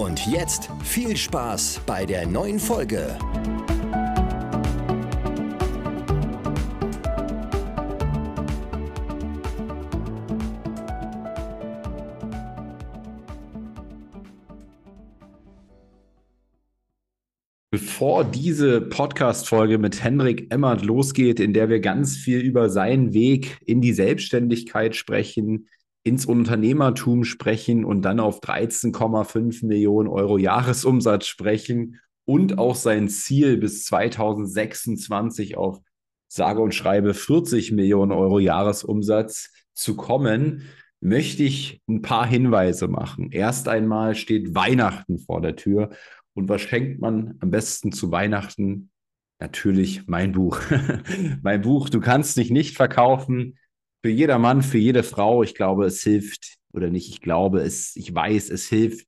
Und jetzt viel Spaß bei der neuen Folge. Bevor diese Podcast-Folge mit Henrik Emmert losgeht, in der wir ganz viel über seinen Weg in die Selbstständigkeit sprechen, ins Unternehmertum sprechen und dann auf 13,5 Millionen Euro Jahresumsatz sprechen und auch sein Ziel bis 2026 auf sage und schreibe 40 Millionen Euro Jahresumsatz zu kommen, möchte ich ein paar Hinweise machen. Erst einmal steht Weihnachten vor der Tür. Und was schenkt man am besten zu Weihnachten? Natürlich mein Buch. mein Buch, du kannst dich nicht verkaufen für jeder Mann, für jede Frau. Ich glaube, es hilft, oder nicht, ich glaube, es, ich weiß, es hilft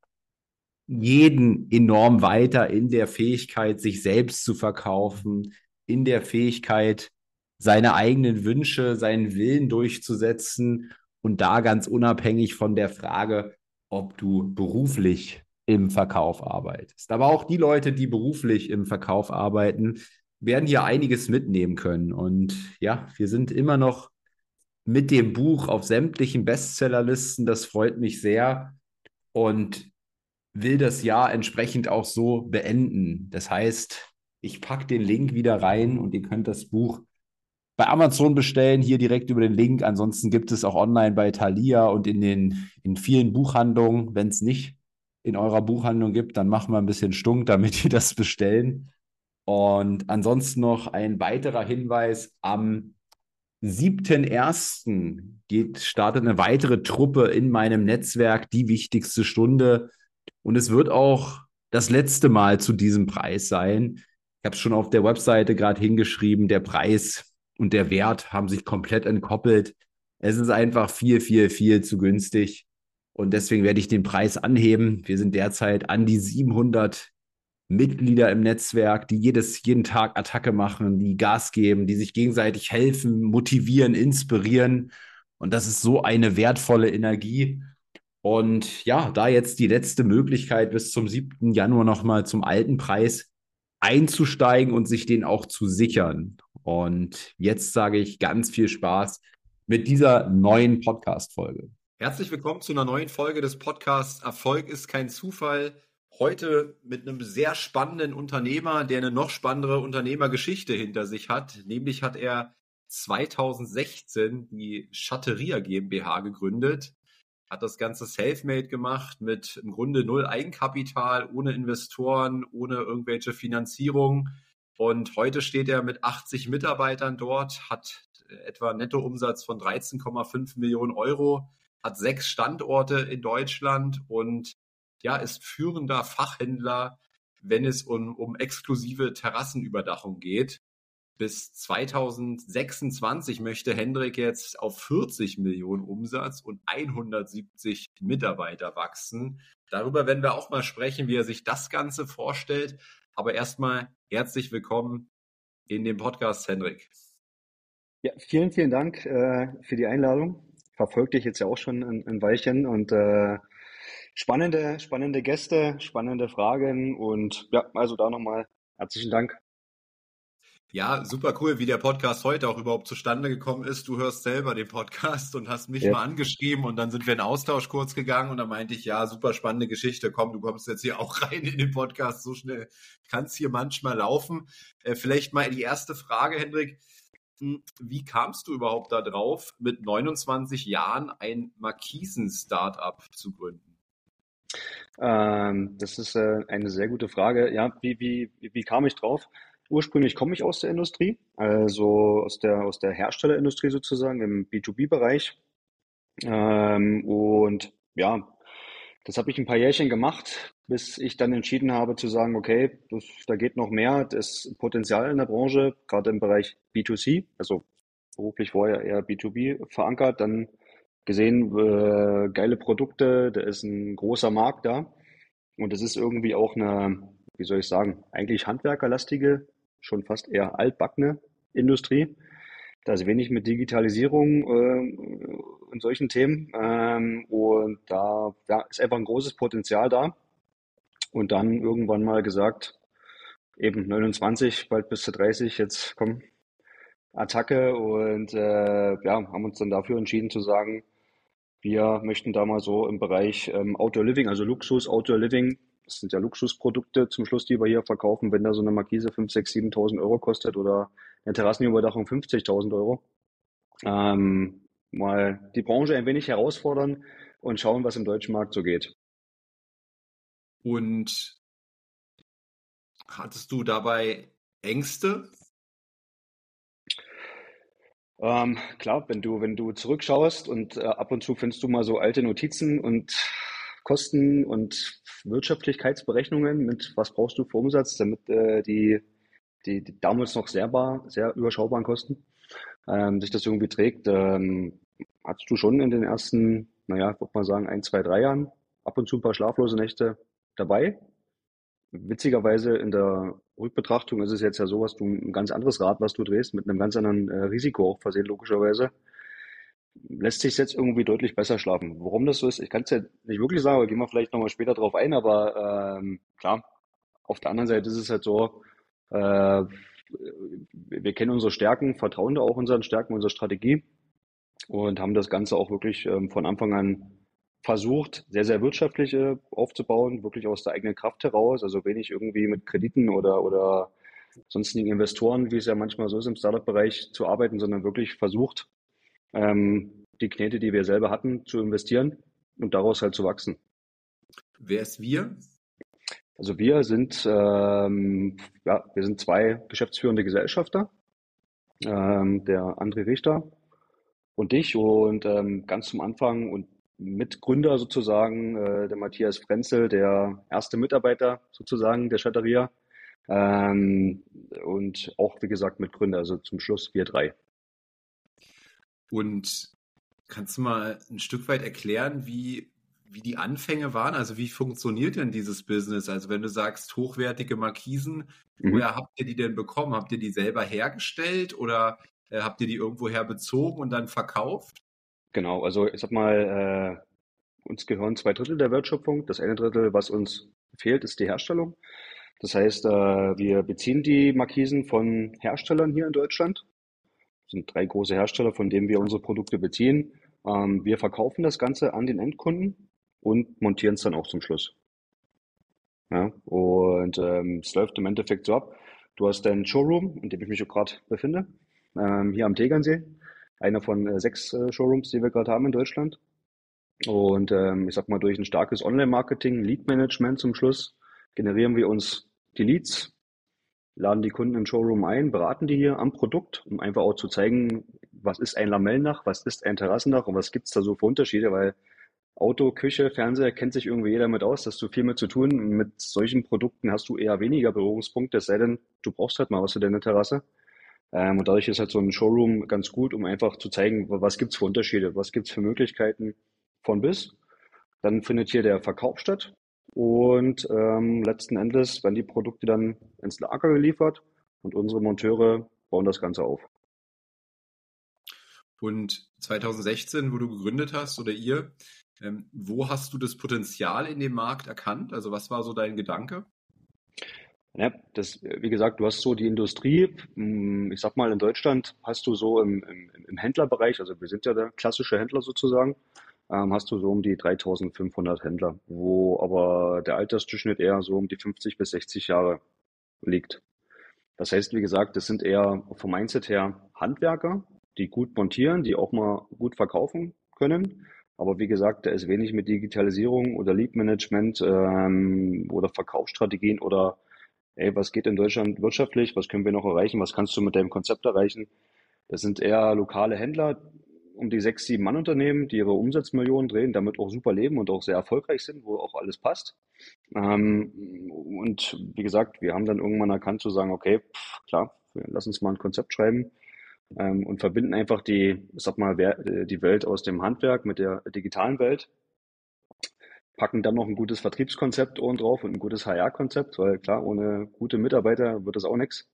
jeden enorm weiter in der Fähigkeit, sich selbst zu verkaufen, in der Fähigkeit, seine eigenen Wünsche, seinen Willen durchzusetzen und da ganz unabhängig von der Frage, ob du beruflich im Verkauf arbeitest. Aber auch die Leute, die beruflich im Verkauf arbeiten, werden hier einiges mitnehmen können. Und ja, wir sind immer noch mit dem Buch auf sämtlichen Bestsellerlisten. Das freut mich sehr und will das Jahr entsprechend auch so beenden. Das heißt, ich packe den Link wieder rein und ihr könnt das Buch bei Amazon bestellen, hier direkt über den Link. Ansonsten gibt es auch online bei Thalia und in den in vielen Buchhandlungen. Wenn es nicht in eurer Buchhandlung gibt, dann machen wir ein bisschen stunk, damit ihr das bestellen. Und ansonsten noch ein weiterer Hinweis am 7.1. Geht, startet eine weitere Truppe in meinem Netzwerk, die wichtigste Stunde. Und es wird auch das letzte Mal zu diesem Preis sein. Ich habe es schon auf der Webseite gerade hingeschrieben, der Preis und der Wert haben sich komplett entkoppelt. Es ist einfach viel, viel, viel zu günstig. Und deswegen werde ich den Preis anheben. Wir sind derzeit an die 700 Mitglieder im Netzwerk, die jedes, jeden Tag Attacke machen, die Gas geben, die sich gegenseitig helfen, motivieren, inspirieren. Und das ist so eine wertvolle Energie. Und ja, da jetzt die letzte Möglichkeit bis zum 7. Januar nochmal zum alten Preis einzusteigen und sich den auch zu sichern. Und jetzt sage ich ganz viel Spaß mit dieser neuen Podcast-Folge. Herzlich willkommen zu einer neuen Folge des Podcasts Erfolg ist kein Zufall. Heute mit einem sehr spannenden Unternehmer, der eine noch spannendere Unternehmergeschichte hinter sich hat. Nämlich hat er 2016 die Schatteria GmbH gegründet, hat das Ganze selfmade gemacht mit im Grunde null Eigenkapital, ohne Investoren, ohne irgendwelche Finanzierung. Und heute steht er mit 80 Mitarbeitern dort, hat etwa einen Nettoumsatz von 13,5 Millionen Euro, hat sechs Standorte in Deutschland und ja, ist führender Fachhändler, wenn es um, um exklusive Terrassenüberdachung geht. Bis 2026 möchte Hendrik jetzt auf 40 Millionen Umsatz und 170 Mitarbeiter wachsen. Darüber werden wir auch mal sprechen, wie er sich das Ganze vorstellt. Aber erstmal herzlich willkommen in dem Podcast, Hendrik. Ja, vielen, vielen Dank äh, für die Einladung. Verfolgt dich jetzt ja auch schon ein, ein Weilchen und äh, spannende, spannende Gäste, spannende Fragen und ja, also da nochmal herzlichen Dank. Ja, super cool, wie der Podcast heute auch überhaupt zustande gekommen ist. Du hörst selber den Podcast und hast mich ja. mal angeschrieben und dann sind wir in Austausch kurz gegangen und da meinte ich, ja, super spannende Geschichte. Komm, du kommst jetzt hier auch rein in den Podcast. So schnell kann es hier manchmal laufen. Äh, vielleicht mal die erste Frage, Hendrik. Hm, wie kamst du überhaupt da drauf, mit 29 Jahren ein Markisen-Startup zu gründen? Ähm, das ist äh, eine sehr gute Frage. Ja, wie, wie, wie kam ich drauf? Ursprünglich komme ich aus der Industrie, also aus der, aus der Herstellerindustrie sozusagen im B2B-Bereich. Ähm, und ja, Das habe ich ein paar Jährchen gemacht, bis ich dann entschieden habe zu sagen, okay, das, da geht noch mehr, das Potenzial in der Branche, gerade im Bereich B2C, also beruflich vorher eher B2B verankert, dann gesehen, äh, geile Produkte, da ist ein großer Markt da und es ist irgendwie auch eine, wie soll ich sagen, eigentlich handwerkerlastige, schon fast eher altbackene Industrie. Da ist wenig mit Digitalisierung äh, und solchen Themen. Ähm, und da ja, ist einfach ein großes Potenzial da. Und dann irgendwann mal gesagt, eben 29, bald bis zu 30, jetzt komm, Attacke. Und äh, ja, haben uns dann dafür entschieden zu sagen, wir möchten da mal so im Bereich ähm, Outdoor Living, also Luxus, Outdoor Living, das sind ja Luxusprodukte zum Schluss, die wir hier verkaufen, wenn da so eine Markise 5, 6, 7.000 Euro kostet oder eine Terrassenüberdachung 50.000 Euro. Ähm, mal die Branche ein wenig herausfordern und schauen, was im deutschen Markt so geht. Und hattest du dabei Ängste? Ähm, klar, wenn du, wenn du zurückschaust und äh, ab und zu findest du mal so alte Notizen und Kosten und Wirtschaftlichkeitsberechnungen mit, was brauchst du für Umsatz, damit äh, die, die, die damals noch sehr, bar, sehr überschaubaren Kosten ähm, sich das irgendwie trägt. Ähm, hattest du schon in den ersten, naja, würde man sagen, ein, zwei, drei Jahren ab und zu ein paar schlaflose Nächte dabei? Witzigerweise in der Rückbetrachtung ist es jetzt ja so, was du ein ganz anderes Rad, was du drehst, mit einem ganz anderen äh, Risiko auch versehen, logischerweise lässt sich jetzt irgendwie deutlich besser schlafen. Warum das so ist, ich kann es ja nicht wirklich sagen, aber gehen wir vielleicht nochmal später drauf ein, aber ähm, klar, auf der anderen Seite ist es halt so, äh, wir kennen unsere Stärken, vertrauen da auch unseren Stärken, unserer Strategie und haben das Ganze auch wirklich ähm, von Anfang an versucht, sehr, sehr wirtschaftlich aufzubauen, wirklich aus der eigenen Kraft heraus, also wenig irgendwie mit Krediten oder, oder sonstigen Investoren, wie es ja manchmal so ist im Startup-Bereich, zu arbeiten, sondern wirklich versucht, ähm, die Knete, die wir selber hatten, zu investieren und daraus halt zu wachsen. Wer ist wir? Also wir sind, ähm, ja, wir sind zwei geschäftsführende Gesellschafter, ähm, der André Richter und ich und ähm, ganz zum Anfang und Mitgründer sozusagen, äh, der Matthias Frenzel, der erste Mitarbeiter sozusagen der Chatteria ähm, und auch wie gesagt Mitgründer, also zum Schluss wir drei. Und kannst du mal ein Stück weit erklären, wie, wie die Anfänge waren? Also wie funktioniert denn dieses Business? Also wenn du sagst, hochwertige Markisen, mhm. woher habt ihr die denn bekommen? Habt ihr die selber hergestellt oder äh, habt ihr die irgendwoher bezogen und dann verkauft? Genau, also ich sag mal, äh, uns gehören zwei Drittel der Wertschöpfung. Das eine Drittel, was uns fehlt, ist die Herstellung. Das heißt, äh, wir beziehen die Markisen von Herstellern hier in Deutschland sind drei große Hersteller, von denen wir unsere Produkte beziehen. Ähm, wir verkaufen das Ganze an den Endkunden und montieren es dann auch zum Schluss. Ja, und ähm, es läuft im Endeffekt so ab. Du hast deinen Showroom, in dem ich mich gerade befinde, ähm, hier am Tegernsee. Einer von äh, sechs äh, Showrooms, die wir gerade haben in Deutschland. Und ähm, ich sag mal, durch ein starkes Online-Marketing, Lead-Management zum Schluss, generieren wir uns die Leads, laden die Kunden im Showroom ein, beraten die hier am Produkt, um einfach auch zu zeigen, was ist ein Lamellendach, was ist ein Terrassendach und was gibt's da so für Unterschiede, weil Auto, Küche, Fernseher kennt sich irgendwie jeder mit aus, dass du viel mit zu tun. Mit solchen Produkten hast du eher weniger Berührungspunkte, es sei denn, du brauchst halt mal was für deine Terrasse. Ähm, und dadurch ist halt so ein Showroom ganz gut, um einfach zu zeigen, was gibt's für Unterschiede, was gibt's für Möglichkeiten von bis. Dann findet hier der Verkauf statt. Und ähm, letzten Endes werden die Produkte dann ins Lager geliefert und unsere Monteure bauen das Ganze auf. Und 2016, wo du gegründet hast oder ihr, ähm, wo hast du das Potenzial in dem Markt erkannt? Also was war so dein Gedanke? Ja, das, wie gesagt, du hast so die Industrie, hm, ich sag mal, in Deutschland hast du so im, im, im Händlerbereich, also wir sind ja der klassische Händler sozusagen, ähm, hast du so um die 3500 Händler, wo aber der Altersdurchschnitt eher so um die 50 bis 60 Jahre liegt. Das heißt, wie gesagt, das sind eher vom Mindset her Handwerker, die gut montieren, die auch mal gut verkaufen können. Aber wie gesagt, da ist wenig mit Digitalisierung oder Lead Management ähm, oder Verkaufsstrategien oder ey, was geht in Deutschland wirtschaftlich, was können wir noch erreichen, was kannst du mit deinem Konzept erreichen. Das sind eher lokale Händler, um die sechs, sieben Mann-Unternehmen, die ihre Umsatzmillionen drehen, damit auch super leben und auch sehr erfolgreich sind, wo auch alles passt. Ähm, und wie gesagt, wir haben dann irgendwann erkannt zu sagen, okay, pff, klar, lass uns mal ein Konzept schreiben ähm, und verbinden einfach die, sag mal, die Welt aus dem Handwerk mit der digitalen Welt. Packen dann noch ein gutes Vertriebskonzept oben drauf und ein gutes HR-Konzept, weil klar, ohne gute Mitarbeiter wird das auch nichts.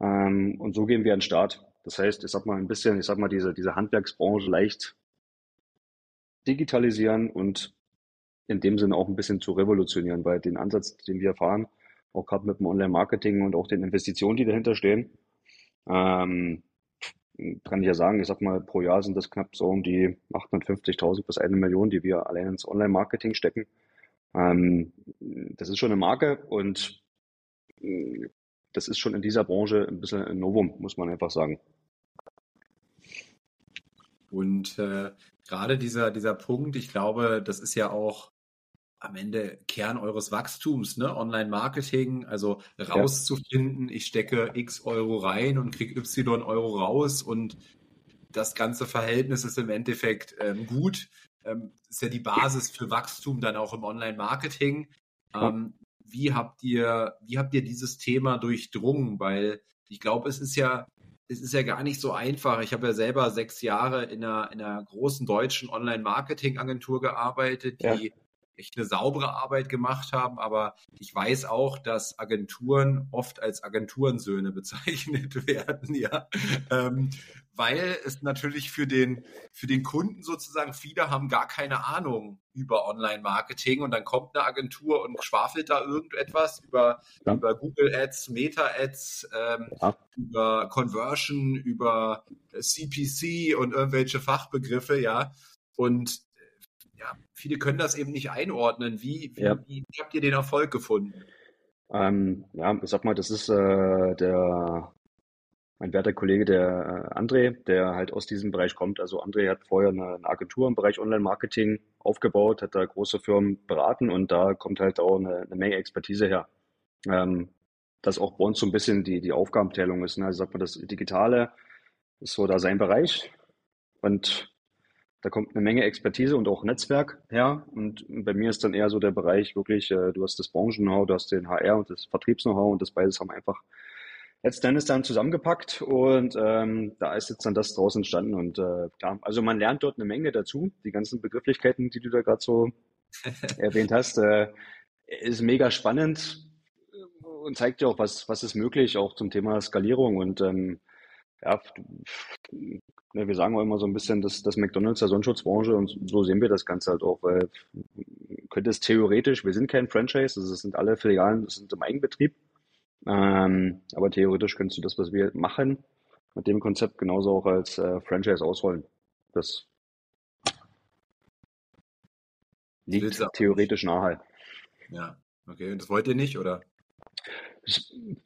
Ähm, und so gehen wir an den Start. Das heißt, ich sag mal ein bisschen, ich sag mal, diese, diese Handwerksbranche leicht digitalisieren und in dem Sinne auch ein bisschen zu revolutionieren, weil den Ansatz, den wir fahren, auch gerade mit dem Online-Marketing und auch den Investitionen, die dahinter stehen, ähm, kann ich ja sagen, ich sag mal, pro Jahr sind das knapp so um die 850.000 bis eine Million, die wir allein ins Online-Marketing stecken. Ähm, das ist schon eine Marke und äh, das ist schon in dieser Branche ein bisschen ein Novum, muss man einfach sagen. Und äh, gerade dieser, dieser Punkt, ich glaube, das ist ja auch am Ende Kern eures Wachstums, ne? Online-Marketing, also rauszufinden, ja. ich stecke X Euro rein und kriege Y Euro raus und das ganze Verhältnis ist im Endeffekt ähm, gut. Ähm, ist ja die Basis für Wachstum dann auch im Online-Marketing. Ähm, wie habt ihr, wie habt ihr dieses Thema durchdrungen? Weil ich glaube, es ist ja, es ist ja gar nicht so einfach. Ich habe ja selber sechs Jahre in einer, in einer großen deutschen Online-Marketing-Agentur gearbeitet, die ja echt eine saubere Arbeit gemacht haben, aber ich weiß auch, dass Agenturen oft als Agenturensöhne bezeichnet werden, ja. Ähm, weil es natürlich für den, für den Kunden sozusagen, viele haben gar keine Ahnung über Online-Marketing und dann kommt eine Agentur und schwafelt da irgendetwas über, ja. über Google Ads, Meta Ads, ähm, ja. über Conversion, über CPC und irgendwelche Fachbegriffe, ja. Und ja, viele können das eben nicht einordnen. Wie, wie, ja. wie habt ihr den Erfolg gefunden? Ähm, ja, ich sag mal, das ist äh, der mein werter Kollege, der äh, André, der halt aus diesem Bereich kommt. Also André hat vorher eine, eine Agentur im Bereich Online-Marketing aufgebaut, hat da große Firmen beraten und da kommt halt auch eine, eine Menge Expertise her. Ähm, das auch bei uns so ein bisschen die, die Aufgabenteilung ist. Ne? Also sagt man, das Digitale ist so da sein Bereich und da kommt eine Menge Expertise und auch Netzwerk her. Und bei mir ist dann eher so der Bereich wirklich, äh, du hast das Branchen-Know-how, du hast den HR und das Vertriebs-Know-how und das beides haben einfach letztendlich dann zusammengepackt und ähm, da ist jetzt dann das draus entstanden. Und äh, klar, also man lernt dort eine Menge dazu. Die ganzen Begrifflichkeiten, die du da gerade so erwähnt hast, äh, ist mega spannend und zeigt dir auch, was, was ist möglich, auch zum Thema Skalierung. Und ähm, ja, Ne, wir sagen auch immer so ein bisschen, dass das McDonalds der Sonnenschutzbranche und so sehen wir das Ganze halt auch, weil könnte es theoretisch, wir sind kein Franchise, also es sind alle Filialen, das sind im Eigenbetrieb, ähm, aber theoretisch könntest du das, was wir machen, mit dem Konzept genauso auch als äh, Franchise ausrollen. Das liegt theoretisch nahe. Ja, okay. Und das wollt ihr nicht, oder?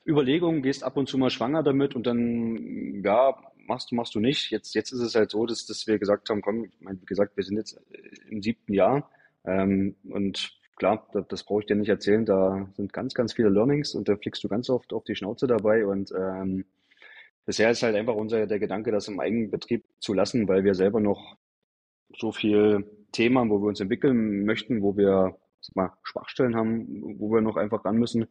Überlegungen, gehst ab und zu mal schwanger damit und dann, ja, machst du, machst du nicht. Jetzt, jetzt ist es halt so, dass, dass wir gesagt haben, komm, wie gesagt, wir sind jetzt im siebten Jahr ähm, und klar, das, das brauche ich dir nicht erzählen, da sind ganz, ganz viele Learnings und da fliegst du ganz oft auf die Schnauze dabei. Und ähm, bisher ist halt einfach unser der Gedanke, das im Eigenbetrieb zu lassen, weil wir selber noch so viel Themen, wo wir uns entwickeln möchten, wo wir sag mal, Schwachstellen haben, wo wir noch einfach ran müssen,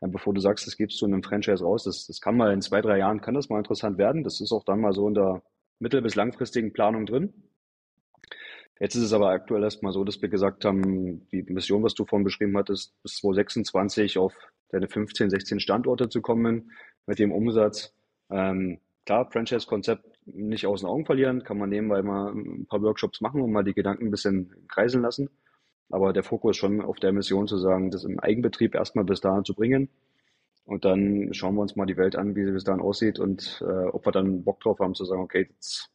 bevor du sagst, das gibst du in einem Franchise raus, das, das kann mal in zwei, drei Jahren, kann das mal interessant werden. Das ist auch dann mal so in der mittel- bis langfristigen Planung drin. Jetzt ist es aber aktuell erstmal so, dass wir gesagt haben, die Mission, was du vorhin beschrieben hattest, bis 2026 auf deine 15, 16 Standorte zu kommen mit dem Umsatz. Ähm, klar, Franchise-Konzept nicht aus den Augen verlieren, kann man nehmen, weil wir ein paar Workshops machen und mal die Gedanken ein bisschen kreiseln lassen. Aber der Fokus schon auf der Mission zu sagen, das im Eigenbetrieb erstmal bis dahin zu bringen. Und dann schauen wir uns mal die Welt an, wie sie bis dahin aussieht und äh, ob wir dann Bock drauf haben zu sagen, okay, jetzt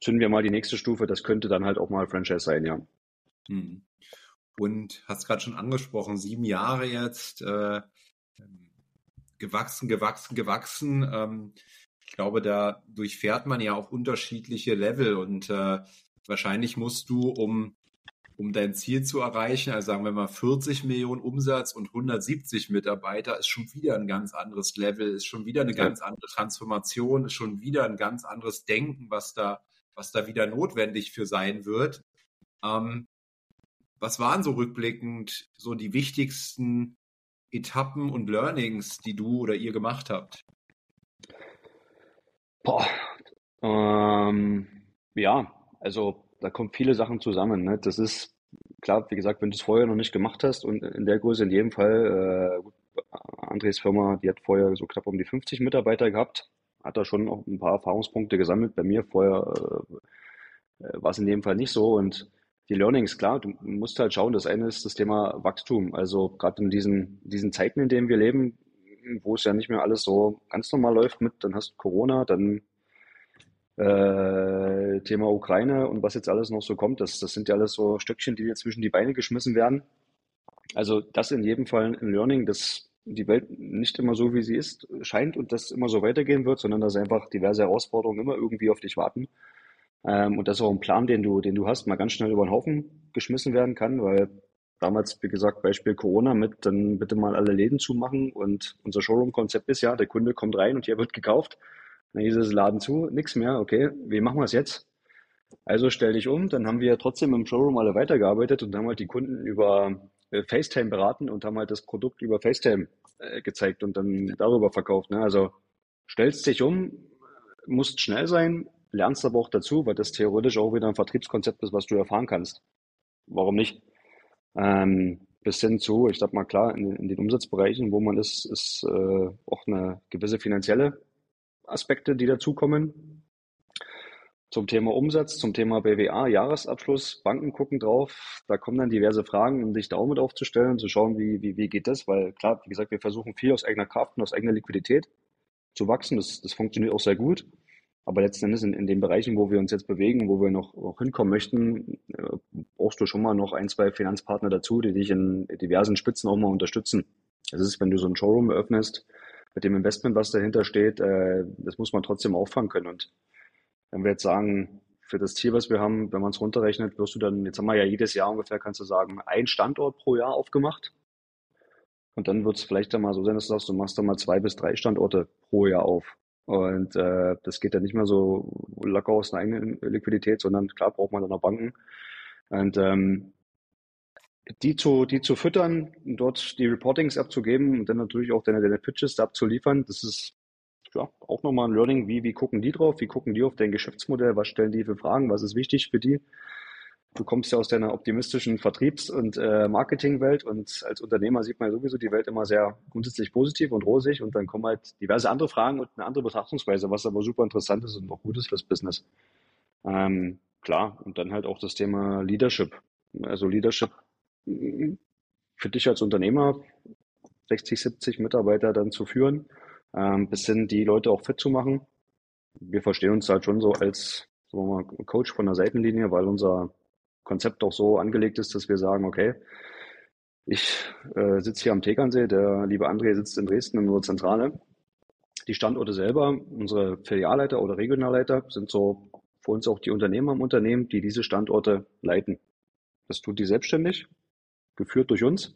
zünden wir mal die nächste Stufe. Das könnte dann halt auch mal Franchise sein, ja. Hm. Und hast gerade schon angesprochen, sieben Jahre jetzt, äh, gewachsen, gewachsen, gewachsen. Ähm, ich glaube, da durchfährt man ja auch unterschiedliche Level und äh, wahrscheinlich musst du, um um dein Ziel zu erreichen, also sagen wir mal 40 Millionen Umsatz und 170 Mitarbeiter, ist schon wieder ein ganz anderes Level, ist schon wieder eine ganz andere Transformation, ist schon wieder ein ganz anderes Denken, was da, was da wieder notwendig für sein wird. Ähm, was waren so rückblickend so die wichtigsten Etappen und Learnings, die du oder ihr gemacht habt? Boah, ähm, ja, also da kommen viele Sachen zusammen. Ne? Das ist klar, wie gesagt, wenn du es vorher noch nicht gemacht hast und in der Größe in jedem Fall, äh, Andres Firma, die hat vorher so knapp um die 50 Mitarbeiter gehabt, hat da schon auch ein paar Erfahrungspunkte gesammelt. Bei mir vorher äh, war es in dem Fall nicht so und die Learnings, klar, du musst halt schauen, das eine ist das Thema Wachstum. Also gerade in diesen, diesen Zeiten, in denen wir leben, wo es ja nicht mehr alles so ganz normal läuft mit, dann hast du Corona, dann äh, Thema Ukraine und was jetzt alles noch so kommt, das, das sind ja alles so Stöckchen, die dir zwischen die Beine geschmissen werden. Also das in jedem Fall ein Learning, dass die Welt nicht immer so, wie sie ist, scheint und das immer so weitergehen wird, sondern dass einfach diverse Herausforderungen immer irgendwie auf dich warten. Ähm, und dass auch ein Plan, den du, den du hast, mal ganz schnell über den Haufen geschmissen werden kann, weil damals, wie gesagt, Beispiel Corona mit, dann bitte mal alle Läden zumachen und unser Showroom-Konzept ist ja, der Kunde kommt rein und hier wird gekauft. Dann hieß es Laden zu, nichts mehr, okay, wie machen wir es jetzt? Also stell dich um, dann haben wir trotzdem im Showroom alle weitergearbeitet und haben halt die Kunden über äh, FaceTime beraten und haben halt das Produkt über FaceTime äh, gezeigt und dann darüber verkauft. Ne? Also stellst dich um, musst schnell sein, lernst aber auch dazu, weil das theoretisch auch wieder ein Vertriebskonzept ist, was du erfahren kannst. Warum nicht? Ähm, bis hin zu, ich sag mal klar, in, den Umsatzbereichen, wo man ist, ist äh, auch eine gewisse finanzielle Aspekte, die dazukommen. Zum Thema Umsatz, zum Thema BWA, Jahresabschluss, Banken gucken drauf. Da kommen dann diverse Fragen, um dich da auch mit aufzustellen, zu schauen, wie, wie, wie geht das? Weil klar, wie gesagt, wir versuchen viel aus eigener Kraft und aus eigener Liquidität zu wachsen. Das, das funktioniert auch sehr gut. Aber letzten Endes in, in den Bereichen, wo wir uns jetzt bewegen, wo wir noch, noch hinkommen möchten, äh, brauchst du schon mal noch ein, zwei Finanzpartner dazu, die dich in diversen Spitzen auch mal unterstützen. Das ist, wenn du so ein Showroom eröffnest, mit dem Investment, was dahinter steht, äh, das muss man trotzdem auffangen können. Und wenn wir jetzt sagen, für das Ziel, was wir haben, wenn man es runterrechnet, wirst du dann, jetzt haben wir ja jedes Jahr ungefähr, kannst du sagen, ein Standort pro Jahr aufgemacht. Und dann wird es vielleicht dann mal so sein, dass du sagst, du machst dann mal zwei bis drei Standorte pro Jahr auf. Und äh, das geht dann nicht mehr so locker aus einer eigenen Liquidität, sondern klar braucht man dann auch Banken. Und ähm, die zu, die zu füttern, dort die Reportings abzugeben und dann natürlich auch deine, deine Pitches abzuliefern, das ist ja auch nochmal ein Learning, wie, wie gucken die drauf, wie gucken die auf dein Geschäftsmodell, was stellen die für Fragen, was ist wichtig für die. Du kommst ja aus deiner optimistischen Vertriebs- und äh, Marketingwelt und als Unternehmer sieht man sowieso die Welt immer sehr grundsätzlich positiv und rosig und dann kommen halt diverse andere Fragen und eine andere Betrachtungsweise, was aber super interessant ist und auch gut ist fürs Business. Ähm, klar, und dann halt auch das Thema Leadership. Also Leadership für dich als Unternehmer 60, 70 Mitarbeiter dann zu führen, ähm, bis hin die Leute auch fit zu machen. Wir verstehen uns halt schon so als mal, Coach von der Seitenlinie, weil unser Konzept auch so angelegt ist, dass wir sagen, okay, ich äh, sitze hier am Tegernsee, der liebe André sitzt in Dresden in unserer Zentrale. Die Standorte selber, unsere Filialleiter oder Regionalleiter sind so für uns auch die Unternehmer im Unternehmen, die diese Standorte leiten. Das tut die selbstständig geführt durch uns.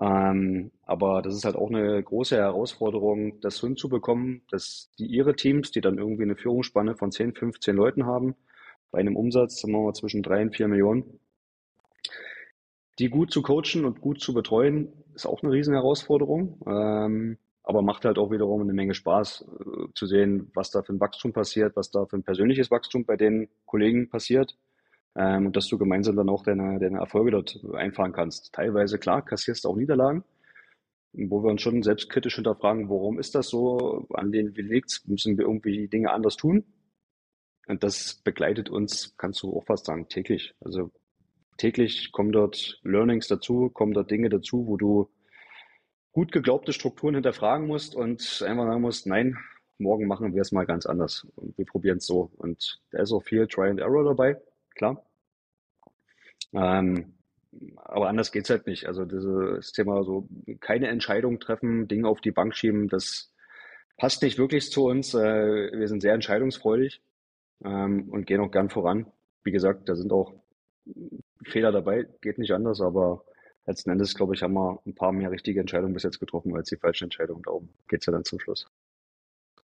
Ähm, aber das ist halt auch eine große Herausforderung, das hinzubekommen, dass die ihre Teams, die dann irgendwie eine Führungsspanne von 10, 15 Leuten haben, bei einem Umsatz sagen wir mal, zwischen 3 und 4 Millionen, die gut zu coachen und gut zu betreuen, ist auch eine riesen Herausforderung. Ähm, aber macht halt auch wiederum eine Menge Spaß äh, zu sehen, was da für ein Wachstum passiert, was da für ein persönliches Wachstum bei den Kollegen passiert ähm, und dass du gemeinsam dann auch deine, deine Erfolge dort einfahren kannst. Teilweise, klar, kassierst du auch Niederlagen, wo wir uns schon selbstkritisch hinterfragen, warum ist das so, an denen wie liegt's, müssen wir irgendwie Dinge anders tun. Und das begleitet uns, kannst du auch fast sagen, täglich. Also täglich kommen dort Learnings dazu, kommen dort Dinge dazu, wo du gut geglaubte Strukturen hinterfragen musst und einfach sagen musst, nein, morgen machen wir es mal ganz anders. Und wir probieren es so. Und da ist auch viel Try and Error dabei klar. Ähm, aber anders geht's halt nicht. Also dieses Thema so keine Entscheidung treffen, Dinge auf die Bank schieben, das passt nicht wirklich zu uns. Äh, wir sind sehr entscheidungsfreudig ähm, und gehen auch gern voran. Wie gesagt, da sind auch Fehler dabei, geht nicht anders, aber letzten Endes, glaube ich, haben wir ein paar mehr richtige Entscheidungen bis jetzt getroffen als die falschen Entscheidungen. Darum geht's ja dann zum Schluss.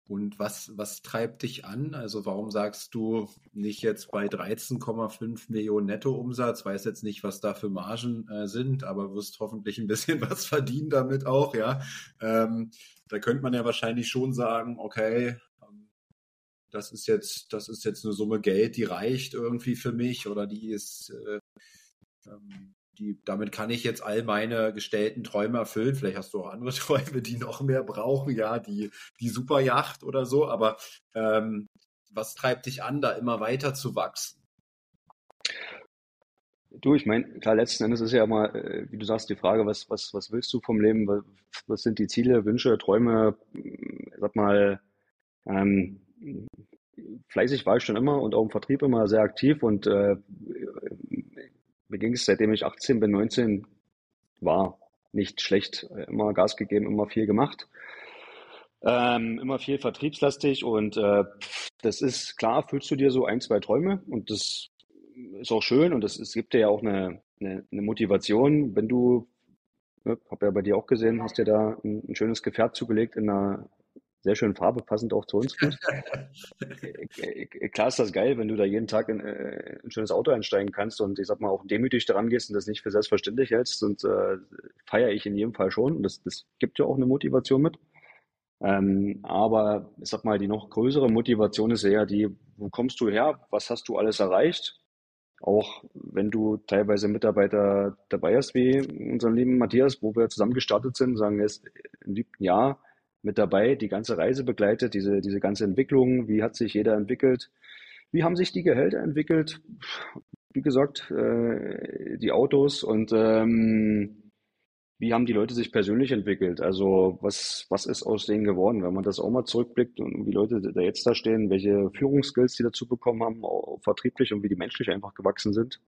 Und was, was treibt dich an? Also warum sagst du nicht jetzt bei 13,5 Millionen Nettoumsatz? Weiß jetzt nicht, was da für Margen äh, sind, aber wirst hoffentlich ein bisschen was verdienen damit auch, ja. Ähm, da könnte man ja wahrscheinlich schon sagen, okay, ähm, das ist jetzt, das ist jetzt eine Summe Geld, die reicht irgendwie für mich oder die ist, äh, ähm, die, damit kann ich jetzt all meine gestellten Träume erfüllen. Vielleicht hast du auch andere Träume, die noch mehr brauchen, ja, die, die Superjacht oder so, aber ähm, was treibt dich an, da immer weiter zu wachsen? Du, ich meine, klar, letzten Endes ist ja immer, äh, wie du sagst, die Frage, was, was, was willst du vom Leben? Was, was sind die Ziele, Wünsche, Träume? Sag mal, ähm, fleißig war ich schon immer und auch im Vertrieb immer sehr aktiv und äh, mir ging es, seitdem ich 18 bin, 19 war nicht schlecht. Immer Gas gegeben, immer viel gemacht. Ähm, immer viel vertriebslastig und äh, das ist klar, fühlst du dir so ein, zwei Träume und das ist auch schön und es gibt dir ja auch eine, eine, eine Motivation, wenn du, ne, habe ja bei dir auch gesehen, hast dir da ein, ein schönes Gefährt zugelegt in einer sehr schönen Farbe, passend auch zu uns gut. Äh, äh, klar ist das geil, wenn du da jeden Tag in äh, ein schönes Auto einsteigen kannst und ich sag mal auch demütig daran gehst und das nicht für selbstverständlich hältst und äh, feiere ich in jedem Fall schon. Und das, das gibt ja auch eine Motivation mit. Ähm, aber ich sag mal, die noch größere Motivation ist eher die, wo kommst du her? Was hast du alles erreicht? Auch wenn du teilweise Mitarbeiter dabei hast, wie unseren lieben Matthias, wo wir zusammen gestartet sind, sagen jetzt im siebten Jahr, mit dabei, die ganze Reise begleitet, diese, diese ganze Entwicklung, wie hat sich jeder entwickelt, wie haben sich die Gehälter entwickelt, wie gesagt, äh, die Autos und ähm, wie haben die Leute sich persönlich entwickelt? Also was, was ist aus denen geworden, wenn man das auch mal zurückblickt und wie Leute da jetzt da stehen, welche Führungsskills die dazu bekommen haben, auch vertrieblich und wie die menschlich einfach gewachsen sind.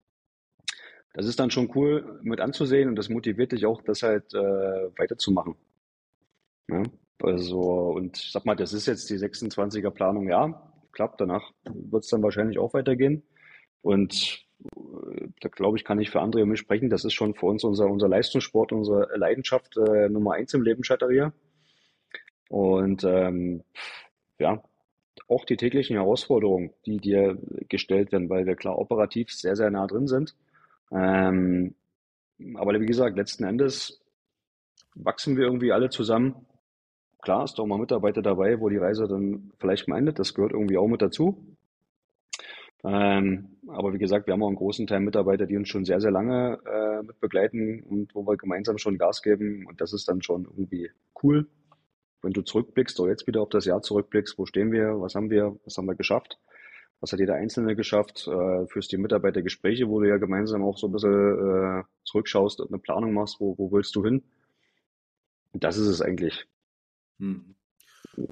Das ist dann schon cool mit anzusehen und das motiviert dich auch, das halt äh, weiterzumachen. Ja? Also, und ich sag mal, das ist jetzt die 26er Planung, ja, klappt. Danach wird es dann wahrscheinlich auch weitergehen. Und äh, da glaube ich, kann ich für andere mich sprechen. Das ist schon für uns unser, unser Leistungssport, unsere Leidenschaft äh, Nummer eins im Leben Chatteria. Und ähm, ja, auch die täglichen Herausforderungen, die dir gestellt werden, weil wir klar operativ sehr, sehr nah drin sind. Ähm, aber wie gesagt, letzten Endes wachsen wir irgendwie alle zusammen Klar ist doch mal Mitarbeiter dabei, wo die Reise dann vielleicht mal endet. Das gehört irgendwie auch mit dazu. Ähm, aber wie gesagt, wir haben auch einen großen Teil Mitarbeiter, die uns schon sehr, sehr lange äh, mit begleiten und wo wir gemeinsam schon Gas geben. Und das ist dann schon irgendwie cool. Wenn du zurückblickst, oder jetzt wieder auf das Jahr zurückblickst, wo stehen wir, was haben wir, was haben wir geschafft, was hat jeder Einzelne geschafft, äh, führst die Mitarbeitergespräche, wo du ja gemeinsam auch so ein bisschen äh, zurückschaust und eine Planung machst, wo, wo willst du hin. Und das ist es eigentlich. Hm.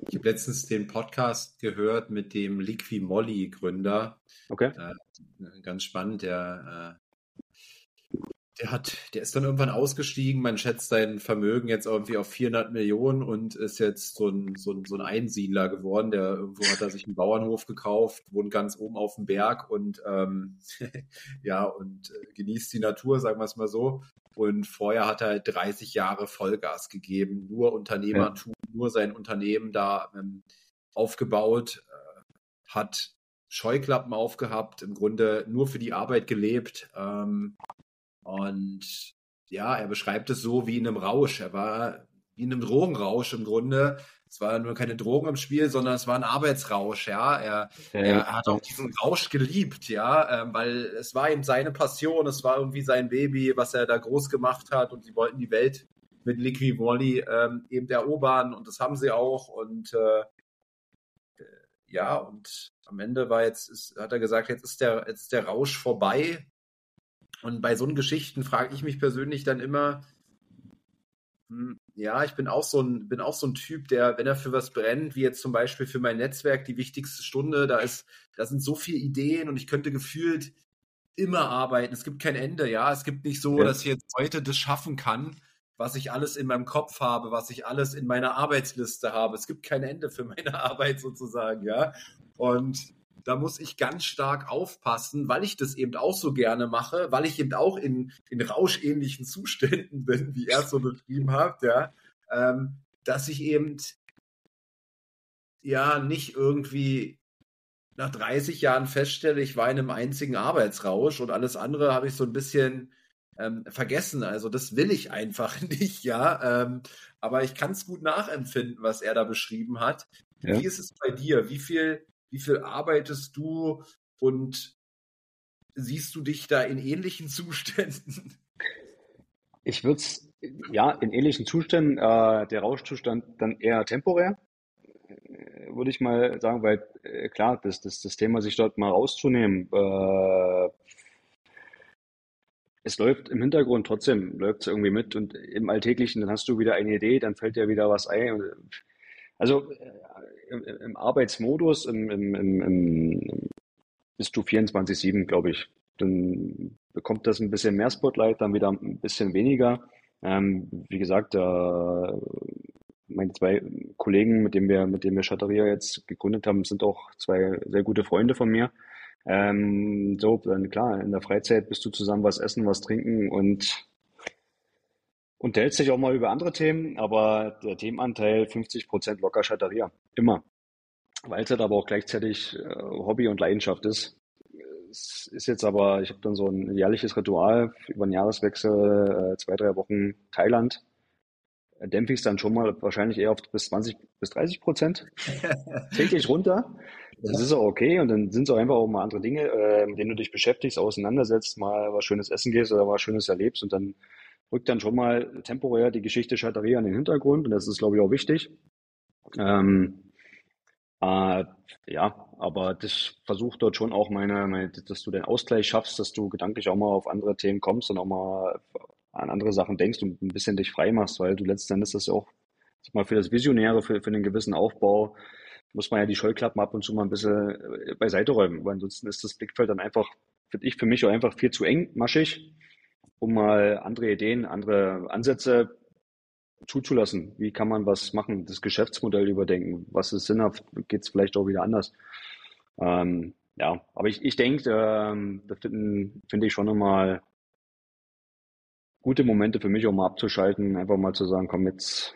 Ich habe letztens den Podcast gehört mit dem Liqui Molly Gründer. Okay. Äh, ganz spannend. Der, äh, der hat, der ist dann irgendwann ausgestiegen. Man schätzt sein Vermögen jetzt irgendwie auf 400 Millionen und ist jetzt so ein, so ein, so ein Einsiedler geworden. Der irgendwo hat er sich einen Bauernhof gekauft, wohnt ganz oben auf dem Berg und ähm, ja und äh, genießt die Natur, sagen wir es mal so. Und vorher hat er 30 Jahre Vollgas gegeben, nur Unternehmertum, ja. nur sein Unternehmen da ähm, aufgebaut, äh, hat Scheuklappen aufgehabt, im Grunde nur für die Arbeit gelebt. Ähm, und ja, er beschreibt es so wie in einem Rausch. Er war wie in einem Drogenrausch im Grunde. Es war nur keine Drogen im Spiel, sondern es war ein Arbeitsrausch, ja. Er, ja, er hat auch diesen Rausch geliebt, ja, ähm, weil es war ihm seine Passion, es war irgendwie sein Baby, was er da groß gemacht hat und sie wollten die Welt mit Liqui Wally ähm, eben erobern und das haben sie auch und äh, äh, ja, und am Ende war jetzt, ist, hat er gesagt, jetzt ist der, jetzt ist der Rausch vorbei. Und bei so Geschichten frage ich mich persönlich dann immer, hm, ja, ich bin auch so ein, bin auch so ein Typ, der, wenn er für was brennt, wie jetzt zum Beispiel für mein Netzwerk, die wichtigste Stunde, da ist, da sind so viele Ideen und ich könnte gefühlt immer arbeiten. Es gibt kein Ende, ja. Es gibt nicht so, ja. dass ich jetzt heute das schaffen kann, was ich alles in meinem Kopf habe, was ich alles in meiner Arbeitsliste habe. Es gibt kein Ende für meine Arbeit sozusagen, ja. Und da muss ich ganz stark aufpassen, weil ich das eben auch so gerne mache, weil ich eben auch in, in rauschähnlichen Zuständen bin, wie er es so beschrieben hat, ja, ähm, dass ich eben ja nicht irgendwie nach 30 Jahren feststelle, ich war in einem einzigen Arbeitsrausch und alles andere habe ich so ein bisschen ähm, vergessen. Also das will ich einfach nicht, ja. Ähm, aber ich kann es gut nachempfinden, was er da beschrieben hat. Ja. Wie ist es bei dir? Wie viel, wie viel arbeitest du und siehst du dich da in ähnlichen Zuständen? Ich würde es, ja, in ähnlichen Zuständen, äh, der Rauschzustand dann eher temporär, äh, würde ich mal sagen, weil äh, klar, das, das, das Thema, sich dort mal rauszunehmen, äh, es läuft im Hintergrund trotzdem, läuft es irgendwie mit und im Alltäglichen, dann hast du wieder eine Idee, dann fällt dir wieder was ein. Also äh, im, im Arbeitsmodus im, im, im, bist du 24-7, glaube ich. Dann bekommt das ein bisschen mehr Spotlight, dann wieder ein bisschen weniger. Ähm, wie gesagt, äh, meine zwei Kollegen, mit denen wir, mit denen wir Chatteria jetzt gegründet haben, sind auch zwei sehr gute Freunde von mir. Ähm, so, dann klar, in der Freizeit bist du zusammen was essen, was trinken und unterhältst dich auch mal über andere Themen, aber der Themenanteil 50 Prozent locker Chatteria. Immer. Weil es halt aber auch gleichzeitig äh, Hobby und Leidenschaft ist. Es ist jetzt aber, ich habe dann so ein jährliches Ritual über den Jahreswechsel, äh, zwei, drei Wochen Thailand dämpfe ich es dann schon mal wahrscheinlich eher auf bis 20 bis 30 Prozent täglich runter. Das ist auch okay und dann sind es auch einfach auch mal andere Dinge, äh, mit denen du dich beschäftigst, auseinandersetzt, mal was Schönes essen gehst oder was Schönes erlebst und dann rückt dann schon mal temporär die Geschichte Schatteria in den Hintergrund und das ist, glaube ich, auch wichtig. Ähm, äh, ja, aber das versucht dort schon auch meine, meine, dass du den Ausgleich schaffst, dass du gedanklich auch mal auf andere Themen kommst und auch mal an andere Sachen denkst und ein bisschen dich frei machst, weil du letzten Endes das ja auch sag mal, für das Visionäre, für, für einen gewissen Aufbau, muss man ja die Scheuklappen ab und zu mal ein bisschen äh, beiseite räumen, weil ansonsten ist das Blickfeld dann einfach, finde ich, für mich auch einfach viel zu eng, maschig, um mal andere Ideen, andere Ansätze zuzulassen. Wie kann man was machen, das Geschäftsmodell überdenken, was ist sinnhaft, geht es vielleicht auch wieder anders. Ähm, ja, aber ich, ich denke, ähm, da finde find ich schon nochmal gute Momente für mich, um mal abzuschalten, einfach mal zu sagen, komm, jetzt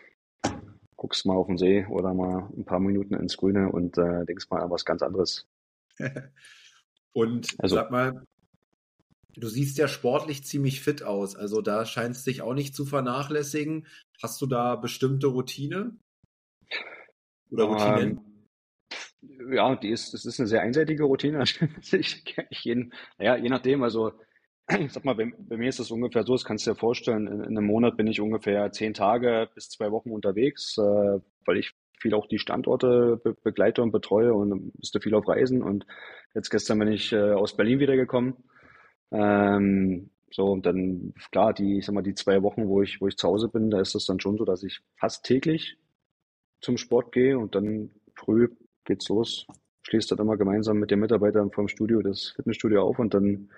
guckst mal auf den See oder mal ein paar Minuten ins Grüne und äh, denkst mal an was ganz anderes. und also, sag mal, du siehst ja sportlich ziemlich fit aus, also da scheinst dich auch nicht zu vernachlässigen. Hast du da bestimmte Routine? Oder Routinen? Ähm, ja, die ist, das ist eine sehr einseitige Routine. ich, ich jeden, naja, je nachdem, also ich sag mal, bei, bei, mir ist das ungefähr so, das kannst du dir vorstellen, in, in, einem Monat bin ich ungefähr zehn Tage bis zwei Wochen unterwegs, äh, weil ich viel auch die Standorte be begleite und betreue und du viel auf Reisen und jetzt gestern bin ich äh, aus Berlin wiedergekommen. Ähm, so, und dann, klar, die, ich sag mal, die zwei Wochen, wo ich, wo ich zu Hause bin, da ist das dann schon so, dass ich fast täglich zum Sport gehe und dann früh geht's los, schließt dann immer gemeinsam mit den Mitarbeitern vom Studio das Fitnessstudio auf und dann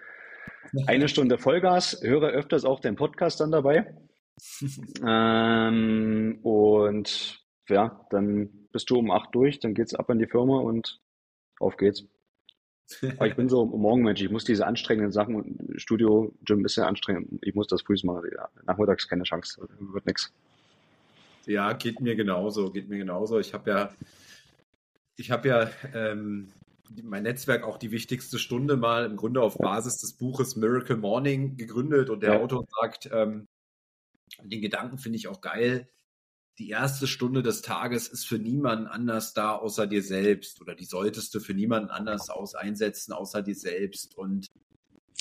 eine Stunde Vollgas, höre öfters auch den Podcast dann dabei. ähm, und ja, dann bist du um acht durch, dann geht's ab in die Firma und auf geht's. Aber ich bin so Morgenmensch, ich muss diese anstrengenden Sachen, Studio, Gym ist ja anstrengend, ich muss das früh machen. Nachmittags keine Chance, wird nix. Ja, geht mir genauso, geht mir genauso. Ich habe ja, ich habe ja ähm, mein Netzwerk auch die wichtigste Stunde mal im Grunde auf Basis des Buches Miracle Morning gegründet und der ja. Autor sagt, ähm, den Gedanken finde ich auch geil. Die erste Stunde des Tages ist für niemanden anders da außer dir selbst oder die solltest du für niemanden anders aus einsetzen außer dir selbst und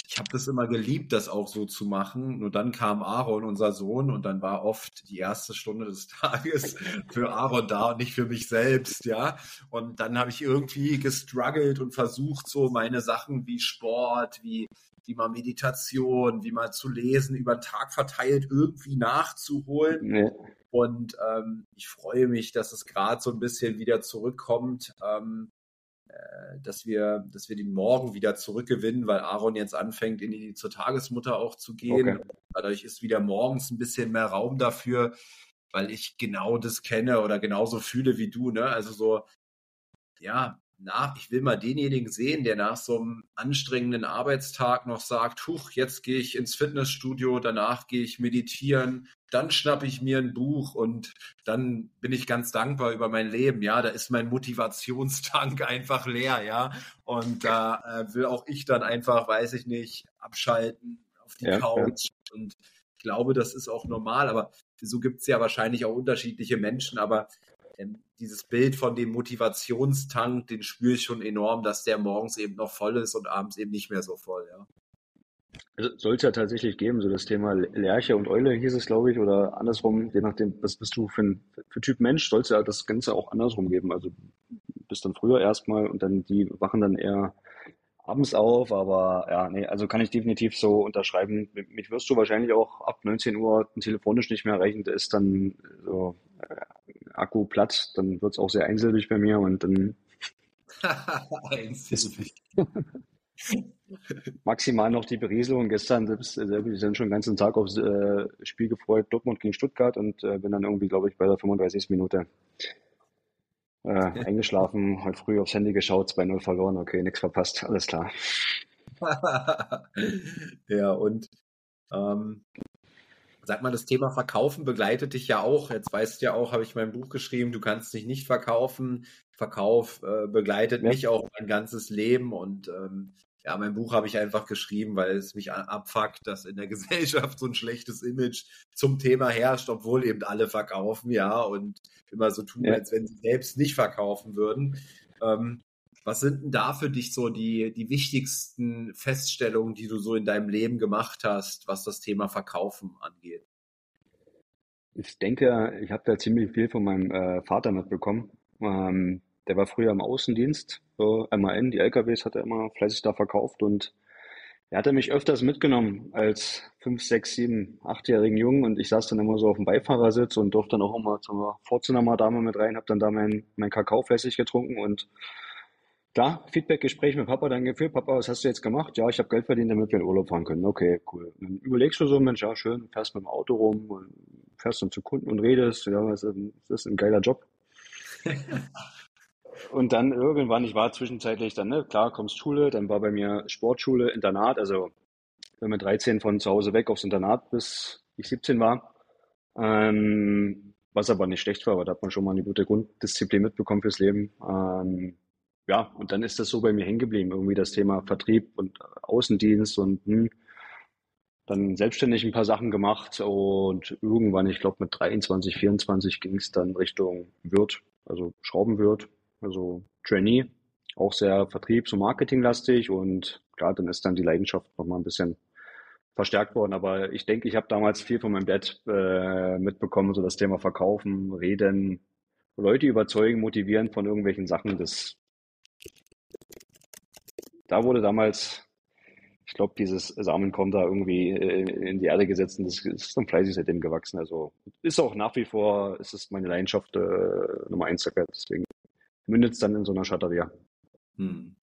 ich habe das immer geliebt, das auch so zu machen. Nur dann kam Aaron, unser Sohn, und dann war oft die erste Stunde des Tages für Aaron da und nicht für mich selbst, ja. Und dann habe ich irgendwie gestruggelt und versucht, so meine Sachen wie Sport, wie wie mal Meditation, wie mal zu lesen, über den Tag verteilt irgendwie nachzuholen. Nee. Und ähm, ich freue mich, dass es gerade so ein bisschen wieder zurückkommt. Ähm, äh, dass wir, dass wir den Morgen wieder zurückgewinnen, weil Aaron jetzt anfängt, in die, zur Tagesmutter auch zu gehen. Okay. Dadurch ist wieder morgens ein bisschen mehr Raum dafür, weil ich genau das kenne oder genauso fühle wie du, ne? Also so, ja, nach, ich will mal denjenigen sehen, der nach so einem anstrengenden Arbeitstag noch sagt, huch, jetzt gehe ich ins Fitnessstudio, danach gehe ich meditieren, dann schnappe ich mir ein Buch und dann bin ich ganz dankbar über mein Leben. Ja, da ist mein Motivationstank einfach leer, ja. Und da äh, will auch ich dann einfach, weiß ich nicht, abschalten auf die ja, Couch. Ja. Und ich glaube, das ist auch normal, aber so gibt es ja wahrscheinlich auch unterschiedliche Menschen, aber ähm, dieses Bild von dem Motivationstank, den spüre ich schon enorm, dass der morgens eben noch voll ist und abends eben nicht mehr so voll, ja. Soll es ja tatsächlich geben, so das Thema Lerche und Eule hieß es, glaube ich, oder andersrum, je nachdem, was bist du für ein für Typ Mensch, soll es ja das Ganze auch andersrum geben. Also bist dann früher erstmal und dann die wachen dann eher abends auf, aber ja, nee, also kann ich definitiv so unterschreiben. Mich wirst du wahrscheinlich auch ab 19 Uhr telefonisch nicht mehr erreichen, ist dann so äh, Akku platt, dann wird es auch sehr einsilbig bei mir und dann einsilbig. maximal noch die Berieselung. Gestern selbst, selbst dann schon den ganzen Tag aufs äh, Spiel gefreut, Dortmund gegen Stuttgart und äh, bin dann irgendwie, glaube ich, bei der 35. Minute äh, eingeschlafen, heute früh aufs Handy geschaut, 2-0 verloren, okay, nichts verpasst, alles klar. ja, und ähm, sag mal, das Thema Verkaufen begleitet dich ja auch. Jetzt weißt du ja auch, habe ich mein Buch geschrieben, du kannst dich nicht verkaufen. Verkauf äh, begleitet ja. mich auch mein ganzes Leben und ähm, ja, mein Buch habe ich einfach geschrieben, weil es mich abfuckt, dass in der Gesellschaft so ein schlechtes Image zum Thema herrscht, obwohl eben alle verkaufen, ja, und immer so tun, ja. als wenn sie selbst nicht verkaufen würden. Ähm, was sind denn da für dich so die, die wichtigsten Feststellungen, die du so in deinem Leben gemacht hast, was das Thema Verkaufen angeht? Ich denke, ich habe da ziemlich viel von meinem äh, Vater mitbekommen. Ähm, der war früher im Außendienst, so MAN, die LKWs hat er immer fleißig da verkauft und er hatte mich öfters mitgenommen als fünf, sechs, sieben, achtjährigen Jungen und ich saß dann immer so auf dem Beifahrersitz und durfte dann auch immer zur Fortuner Dame mit rein, habe dann da mein, mein Kakao fleißig getrunken und da, Feedback-Gespräch mit Papa dann geführt. Papa, was hast du jetzt gemacht? Ja, ich habe Geld verdient, damit wir in Urlaub fahren können. Okay, cool. dann überlegst du so, Mensch, ja, schön, fährst mit dem Auto rum, fährst dann zu Kunden und redest. Ja, das ist ein, das ist ein geiler Job. und dann irgendwann, ich war zwischenzeitlich dann, ne, klar, kommst Schule, dann war bei mir Sportschule, Internat, also bin mit 13 von zu Hause weg aufs Internat, bis ich 17 war. Ähm, was aber nicht schlecht war, weil da hat man schon mal eine gute Grunddisziplin mitbekommen fürs Leben. Ähm, ja, und dann ist das so bei mir hängen geblieben, irgendwie das Thema Vertrieb und Außendienst und hm, dann selbstständig ein paar Sachen gemacht und irgendwann, ich glaube mit 23, 24 ging es dann Richtung Wirt, also Schraubenwirt, also Trainee, auch sehr vertriebs- und marketinglastig und klar, dann ist dann die Leidenschaft nochmal ein bisschen verstärkt worden. Aber ich denke, ich habe damals viel von meinem Dad äh, mitbekommen, so das Thema Verkaufen, Reden, Leute überzeugen, motivieren von irgendwelchen Sachen. Das da wurde damals, ich glaube, dieses Samenkorn da irgendwie äh, in die Erde gesetzt und das ist dann fleißig seitdem gewachsen. Also ist auch nach wie vor, ist es meine Leidenschaft äh, Nummer eins, deswegen mündet es dann in so einer Schatteria. Hm.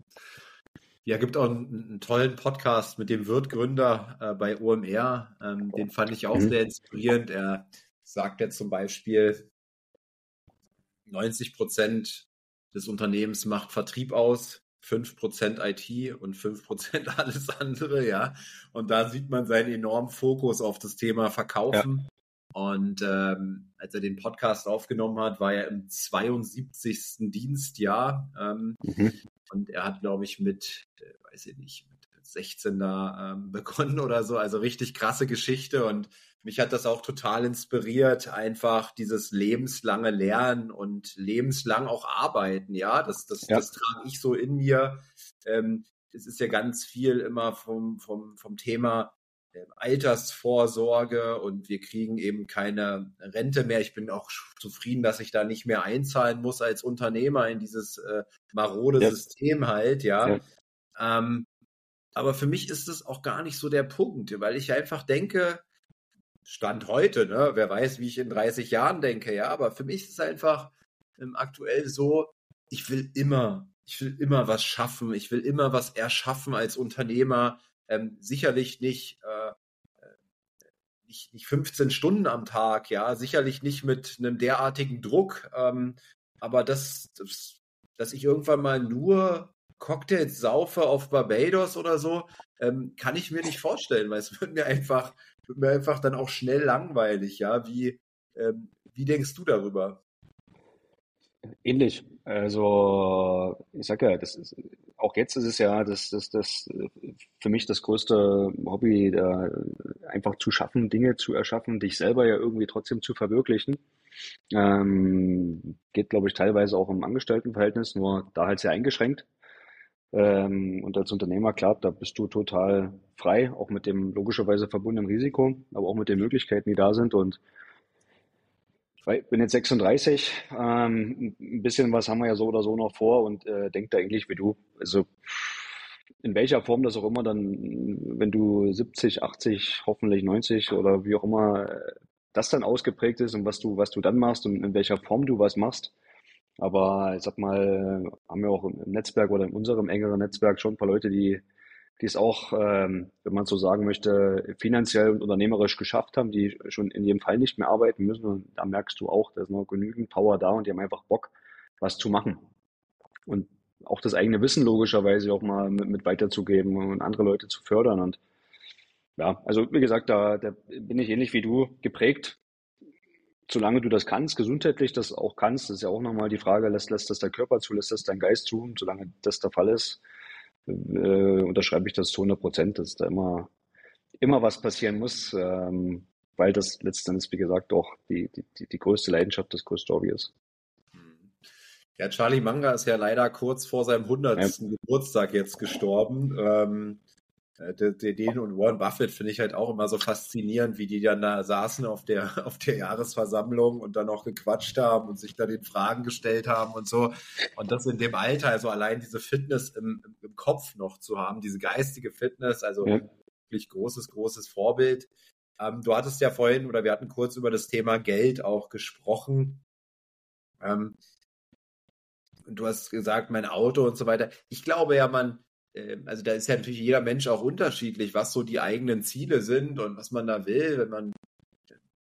Ja, gibt auch einen, einen, tollen Podcast mit dem Wirtgründer äh, bei OMR. Ähm, den fand ich auch mhm. sehr inspirierend. Er sagt ja zum Beispiel, 90 Prozent des Unternehmens macht Vertrieb aus. 5% IT und 5% alles andere, ja. Und da sieht man seinen enormen Fokus auf das Thema Verkaufen. Ja. Und ähm, als er den Podcast aufgenommen hat, war er im 72. Dienstjahr. Ähm, mhm. Und er hat, glaube ich, mit, äh, weiß ich nicht, mit 16 da ähm, begonnen oder so. Also richtig krasse Geschichte. Und mich hat das auch total inspiriert, einfach dieses lebenslange Lernen und lebenslang auch arbeiten. Ja, das, das, ja. das trage ich so in mir. Ähm, es ist ja ganz viel immer vom, vom, vom Thema ähm, Altersvorsorge und wir kriegen eben keine Rente mehr. Ich bin auch zufrieden, dass ich da nicht mehr einzahlen muss als Unternehmer in dieses äh, marode ja. System halt, ja. ja. Ähm, aber für mich ist es auch gar nicht so der Punkt, weil ich einfach denke, Stand heute, ne? Wer weiß, wie ich in 30 Jahren denke, ja, aber für mich ist es einfach ähm, aktuell so, ich will immer, ich will immer was schaffen, ich will immer was erschaffen als Unternehmer. Ähm, sicherlich nicht, äh, äh nicht, nicht 15 Stunden am Tag, ja, sicherlich nicht mit einem derartigen Druck, ähm, aber das, das dass ich irgendwann mal nur Cocktails saufe auf Barbados oder so, ähm, kann ich mir nicht vorstellen, weil es wird mir einfach, wird mir einfach dann auch schnell langweilig, ja. Wie, ähm, wie denkst du darüber? Ähnlich. Also, ich sag ja, das ist, auch jetzt ist es ja das, das, das für mich das größte Hobby, da einfach zu schaffen, Dinge zu erschaffen, dich selber ja irgendwie trotzdem zu verwirklichen. Ähm, geht, glaube ich, teilweise auch im Angestelltenverhältnis, nur da halt sehr eingeschränkt. Ähm, und als Unternehmer, klar, da bist du total frei, auch mit dem logischerweise verbundenen Risiko, aber auch mit den Möglichkeiten, die da sind. Und ich bin jetzt 36, ähm, ein bisschen was haben wir ja so oder so noch vor und äh, denke da ähnlich wie du. Also in welcher Form das auch immer dann, wenn du 70, 80, hoffentlich 90 oder wie auch immer äh, das dann ausgeprägt ist und was du, was du dann machst und in welcher Form du was machst. Aber ich sag mal, haben wir auch im Netzwerk oder in unserem engeren Netzwerk schon ein paar Leute, die, die es auch, ähm, wenn man so sagen möchte, finanziell und unternehmerisch geschafft haben, die schon in jedem Fall nicht mehr arbeiten müssen. Und da merkst du auch, da ist noch genügend Power da und die haben einfach Bock, was zu machen. Und auch das eigene Wissen logischerweise auch mal mit, mit weiterzugeben und andere Leute zu fördern. Und ja, also wie gesagt, da, da bin ich ähnlich wie du geprägt. Solange du das kannst, gesundheitlich das auch kannst, das ist ja auch nochmal die Frage, lässt, lässt das der Körper zu, lässt das dein Geist zu? Und solange das der Fall ist, äh, unterschreibe ich das zu 100 Prozent, dass da immer, immer was passieren muss, ähm, weil das letztendlich, wie gesagt, auch die, die, die größte Leidenschaft, das größte Hobby ist. Ja, Charlie Manga ist ja leider kurz vor seinem 100. Ja. Geburtstag jetzt gestorben. Ähm, äh, den und Warren Buffett finde ich halt auch immer so faszinierend, wie die dann da saßen auf der, auf der Jahresversammlung und dann auch gequatscht haben und sich da den Fragen gestellt haben und so. Und das in dem Alter, also allein diese Fitness im, im Kopf noch zu haben, diese geistige Fitness, also ja. wirklich großes, großes Vorbild. Ähm, du hattest ja vorhin, oder wir hatten kurz über das Thema Geld auch gesprochen. Ähm, du hast gesagt, mein Auto und so weiter. Ich glaube ja, man, also da ist ja natürlich jeder Mensch auch unterschiedlich, was so die eigenen Ziele sind und was man da will, wenn man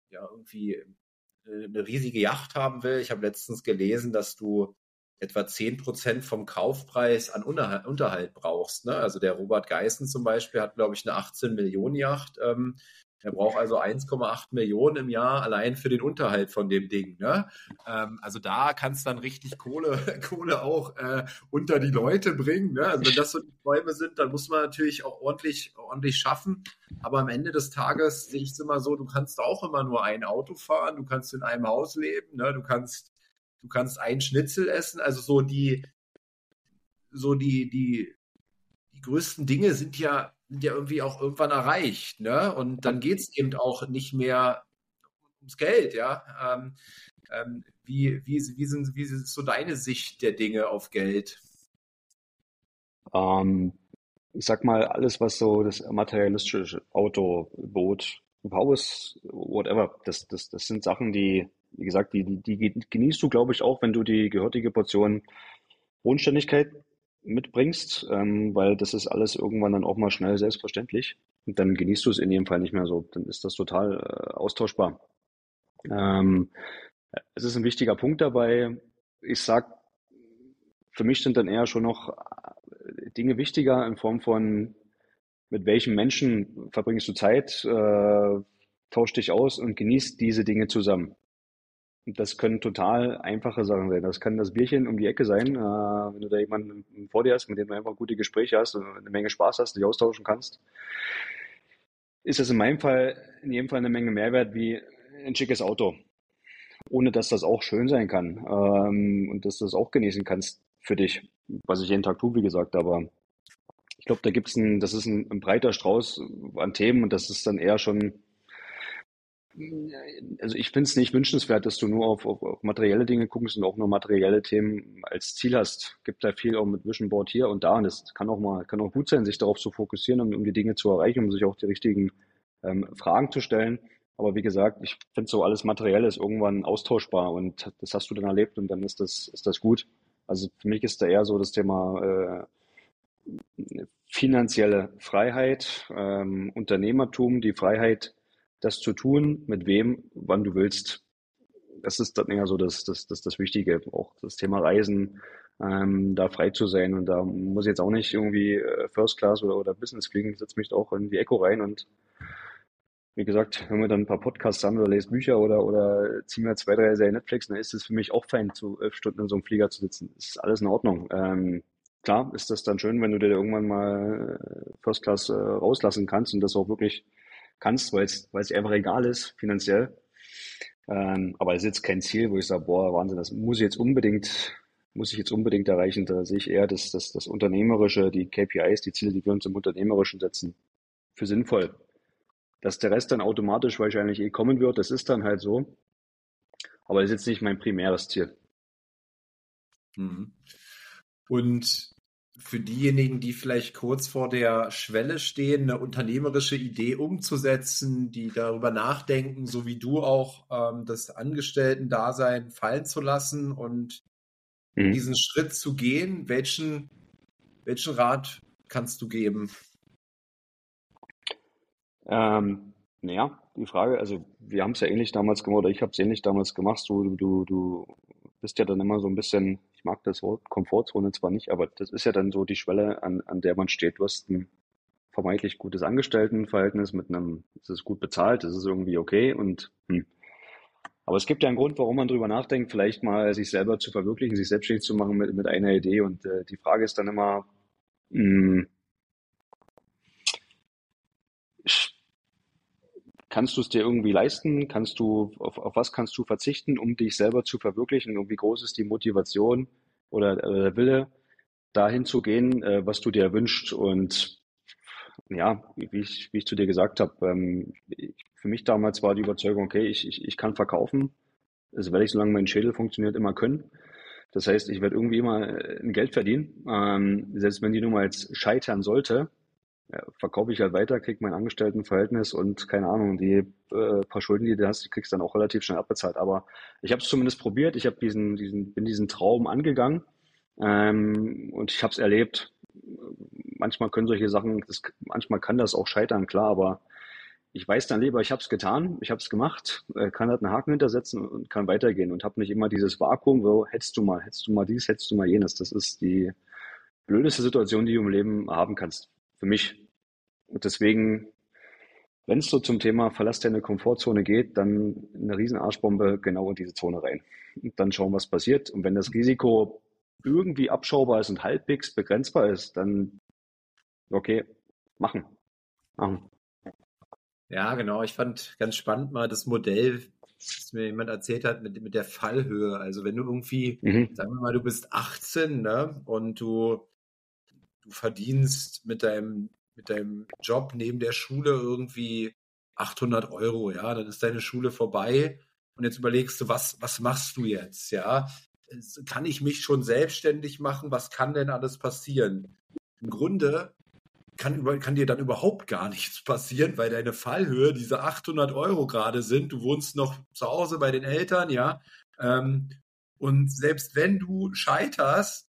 ja irgendwie äh, eine riesige Yacht haben will. Ich habe letztens gelesen, dass du etwa 10% vom Kaufpreis an Unterhalt brauchst. Ne? Also der Robert Geißen zum Beispiel hat, glaube ich, eine 18 Millionen Yacht. Ähm, er braucht also 1,8 Millionen im Jahr allein für den Unterhalt von dem Ding. Ne? Ähm, also da kannst du dann richtig Kohle, Kohle auch äh, unter die Leute bringen. Ne? Also wenn das so die Träume sind, dann muss man natürlich auch ordentlich, ordentlich schaffen. Aber am Ende des Tages sehe ich es immer so, du kannst auch immer nur ein Auto fahren, du kannst in einem Haus leben, ne? du kannst, du kannst ein Schnitzel essen. Also so die, so die, die, die größten Dinge sind ja ja irgendwie auch irgendwann erreicht, ne? Und dann geht es eben auch nicht mehr ums Geld, ja. Ähm, ähm, wie, wie, wie, sind, wie ist so deine Sicht der Dinge auf Geld? Ähm, ich sag mal, alles, was so das materialistische Auto, Boot, Haus, whatever, das, das, das sind Sachen, die, wie gesagt, die, die, die genießt du, glaube ich, auch, wenn du die gehörige Portion Bodenständigkeit mitbringst, ähm, weil das ist alles irgendwann dann auch mal schnell selbstverständlich. Und dann genießt du es in jedem Fall nicht mehr so. Dann ist das total äh, austauschbar. Ähm, es ist ein wichtiger Punkt dabei. Ich sag, für mich sind dann eher schon noch äh, Dinge wichtiger in Form von, mit welchen Menschen verbringst du Zeit, äh, tausch dich aus und genießt diese Dinge zusammen. Das können total einfache Sachen sein. Das kann das Bierchen um die Ecke sein, äh, wenn du da jemanden vor dir hast, mit dem du einfach gute Gespräche hast und eine Menge Spaß hast, dich austauschen kannst. Ist das in meinem Fall in jedem Fall eine Menge Mehrwert wie ein schickes Auto. Ohne dass das auch schön sein kann ähm, und dass du das auch genießen kannst für dich, was ich jeden Tag tue, wie gesagt. Aber ich glaube, da gibt es ein, das ist ein, ein breiter Strauß an Themen und das ist dann eher schon also ich finde es nicht wünschenswert, dass du nur auf, auf, auf, materielle Dinge guckst und auch nur materielle Themen als Ziel hast. Gibt da viel auch mit Vision Board hier und da und es kann auch mal, kann auch gut sein, sich darauf zu fokussieren, um, um die Dinge zu erreichen, um sich auch die richtigen ähm, Fragen zu stellen. Aber wie gesagt, ich finde so alles Materielle ist irgendwann austauschbar und das hast du dann erlebt und dann ist das, ist das gut. Also für mich ist da eher so das Thema äh, finanzielle Freiheit, ähm, Unternehmertum, die Freiheit, das zu tun, mit wem, wann du willst. Das ist dann eher so das, das, das, das Wichtige. Auch das Thema Reisen, ähm, da frei zu sein. Und da muss ich jetzt auch nicht irgendwie äh, First Class oder, oder Business fliegen. Setze mich auch in die Echo rein und wie gesagt, wenn wir dann ein paar Podcasts haben oder lese Bücher oder, oder ziehen wir zwei, drei Serien Netflix, dann ist es für mich auch fein, zu elf Stunden in so einem Flieger zu sitzen. Das ist alles in Ordnung. Ähm, klar ist das dann schön, wenn du dir irgendwann mal äh, First Class äh, rauslassen kannst und das auch wirklich kannst, weil es weil einfach egal ist, finanziell. Ähm, aber es ist jetzt kein Ziel, wo ich sage, boah, Wahnsinn, das muss ich jetzt unbedingt, muss ich jetzt unbedingt erreichen. Da sehe ich eher das, das, das Unternehmerische, die KPIs, die Ziele, die wir uns im Unternehmerischen setzen, für sinnvoll. Dass der Rest dann automatisch wahrscheinlich eh kommen wird, das ist dann halt so. Aber das ist jetzt nicht mein primäres Ziel. Mhm. Und für diejenigen, die vielleicht kurz vor der Schwelle stehen, eine unternehmerische Idee umzusetzen, die darüber nachdenken, so wie du auch ähm, das Angestellten-Dasein fallen zu lassen und mhm. diesen Schritt zu gehen, welchen, welchen Rat kannst du geben? Ähm, naja, die Frage, also wir haben es ja ähnlich damals gemacht, oder ich habe es ähnlich damals gemacht. Du, du, du bist ja dann immer so ein bisschen, ich mag das Wort Komfortzone zwar nicht, aber das ist ja dann so die Schwelle, an, an der man steht. Du hast ein vermeintlich gutes Angestelltenverhältnis mit einem, es ist gut bezahlt, es ist irgendwie okay und hm. Aber es gibt ja einen Grund, warum man drüber nachdenkt, vielleicht mal sich selber zu verwirklichen, sich selbstständig zu machen mit, mit einer Idee. Und äh, die Frage ist dann immer, mh, Kannst du es dir irgendwie leisten? Kannst du, auf, auf was kannst du verzichten, um dich selber zu verwirklichen? Und wie groß ist die Motivation oder, oder der Wille, dahin zu gehen, äh, was du dir wünschst? Und ja, wie ich, wie ich zu dir gesagt habe, ähm, für mich damals war die Überzeugung, okay, ich, ich, ich kann verkaufen. Das werde ich, solange mein Schädel funktioniert, immer können. Das heißt, ich werde irgendwie immer äh, ein Geld verdienen. Ähm, selbst wenn die Nummer jetzt scheitern sollte, verkaufe ich halt weiter, krieg mein Angestelltenverhältnis und keine Ahnung, die äh, paar Schulden, die du hast, die kriegst du dann auch relativ schnell abbezahlt. Aber ich habe es zumindest probiert, ich habe diesen, diesen, bin diesen Traum angegangen ähm, und ich habe es erlebt. Manchmal können solche Sachen, das, manchmal kann das auch scheitern, klar, aber ich weiß dann lieber, ich habe es getan, ich habe es gemacht, äh, kann halt einen Haken hintersetzen und kann weitergehen und habe nicht immer dieses Vakuum, wo hättest du mal, hättest du mal dies, hättest du mal jenes. Das ist die blödeste Situation, die du im Leben haben kannst. Für mich. Und deswegen, wenn es so zum Thema Verlass deine Komfortzone geht, dann eine riesen Arschbombe genau in diese Zone rein. Und dann schauen, was passiert. Und wenn das Risiko irgendwie abschaubar ist und halbwegs begrenzbar ist, dann okay, machen. Machen. Ja, genau. Ich fand ganz spannend mal das Modell, das mir jemand erzählt hat mit, mit der Fallhöhe. Also wenn du irgendwie, mhm. sagen wir mal, du bist 18 ne, und du, du verdienst mit deinem mit deinem Job neben der Schule irgendwie 800 Euro, ja, dann ist deine Schule vorbei und jetzt überlegst du, was, was machst du jetzt, ja? Kann ich mich schon selbstständig machen? Was kann denn alles passieren? Im Grunde kann, kann dir dann überhaupt gar nichts passieren, weil deine Fallhöhe diese 800 Euro gerade sind. Du wohnst noch zu Hause bei den Eltern, ja. Ähm, und selbst wenn du scheiterst,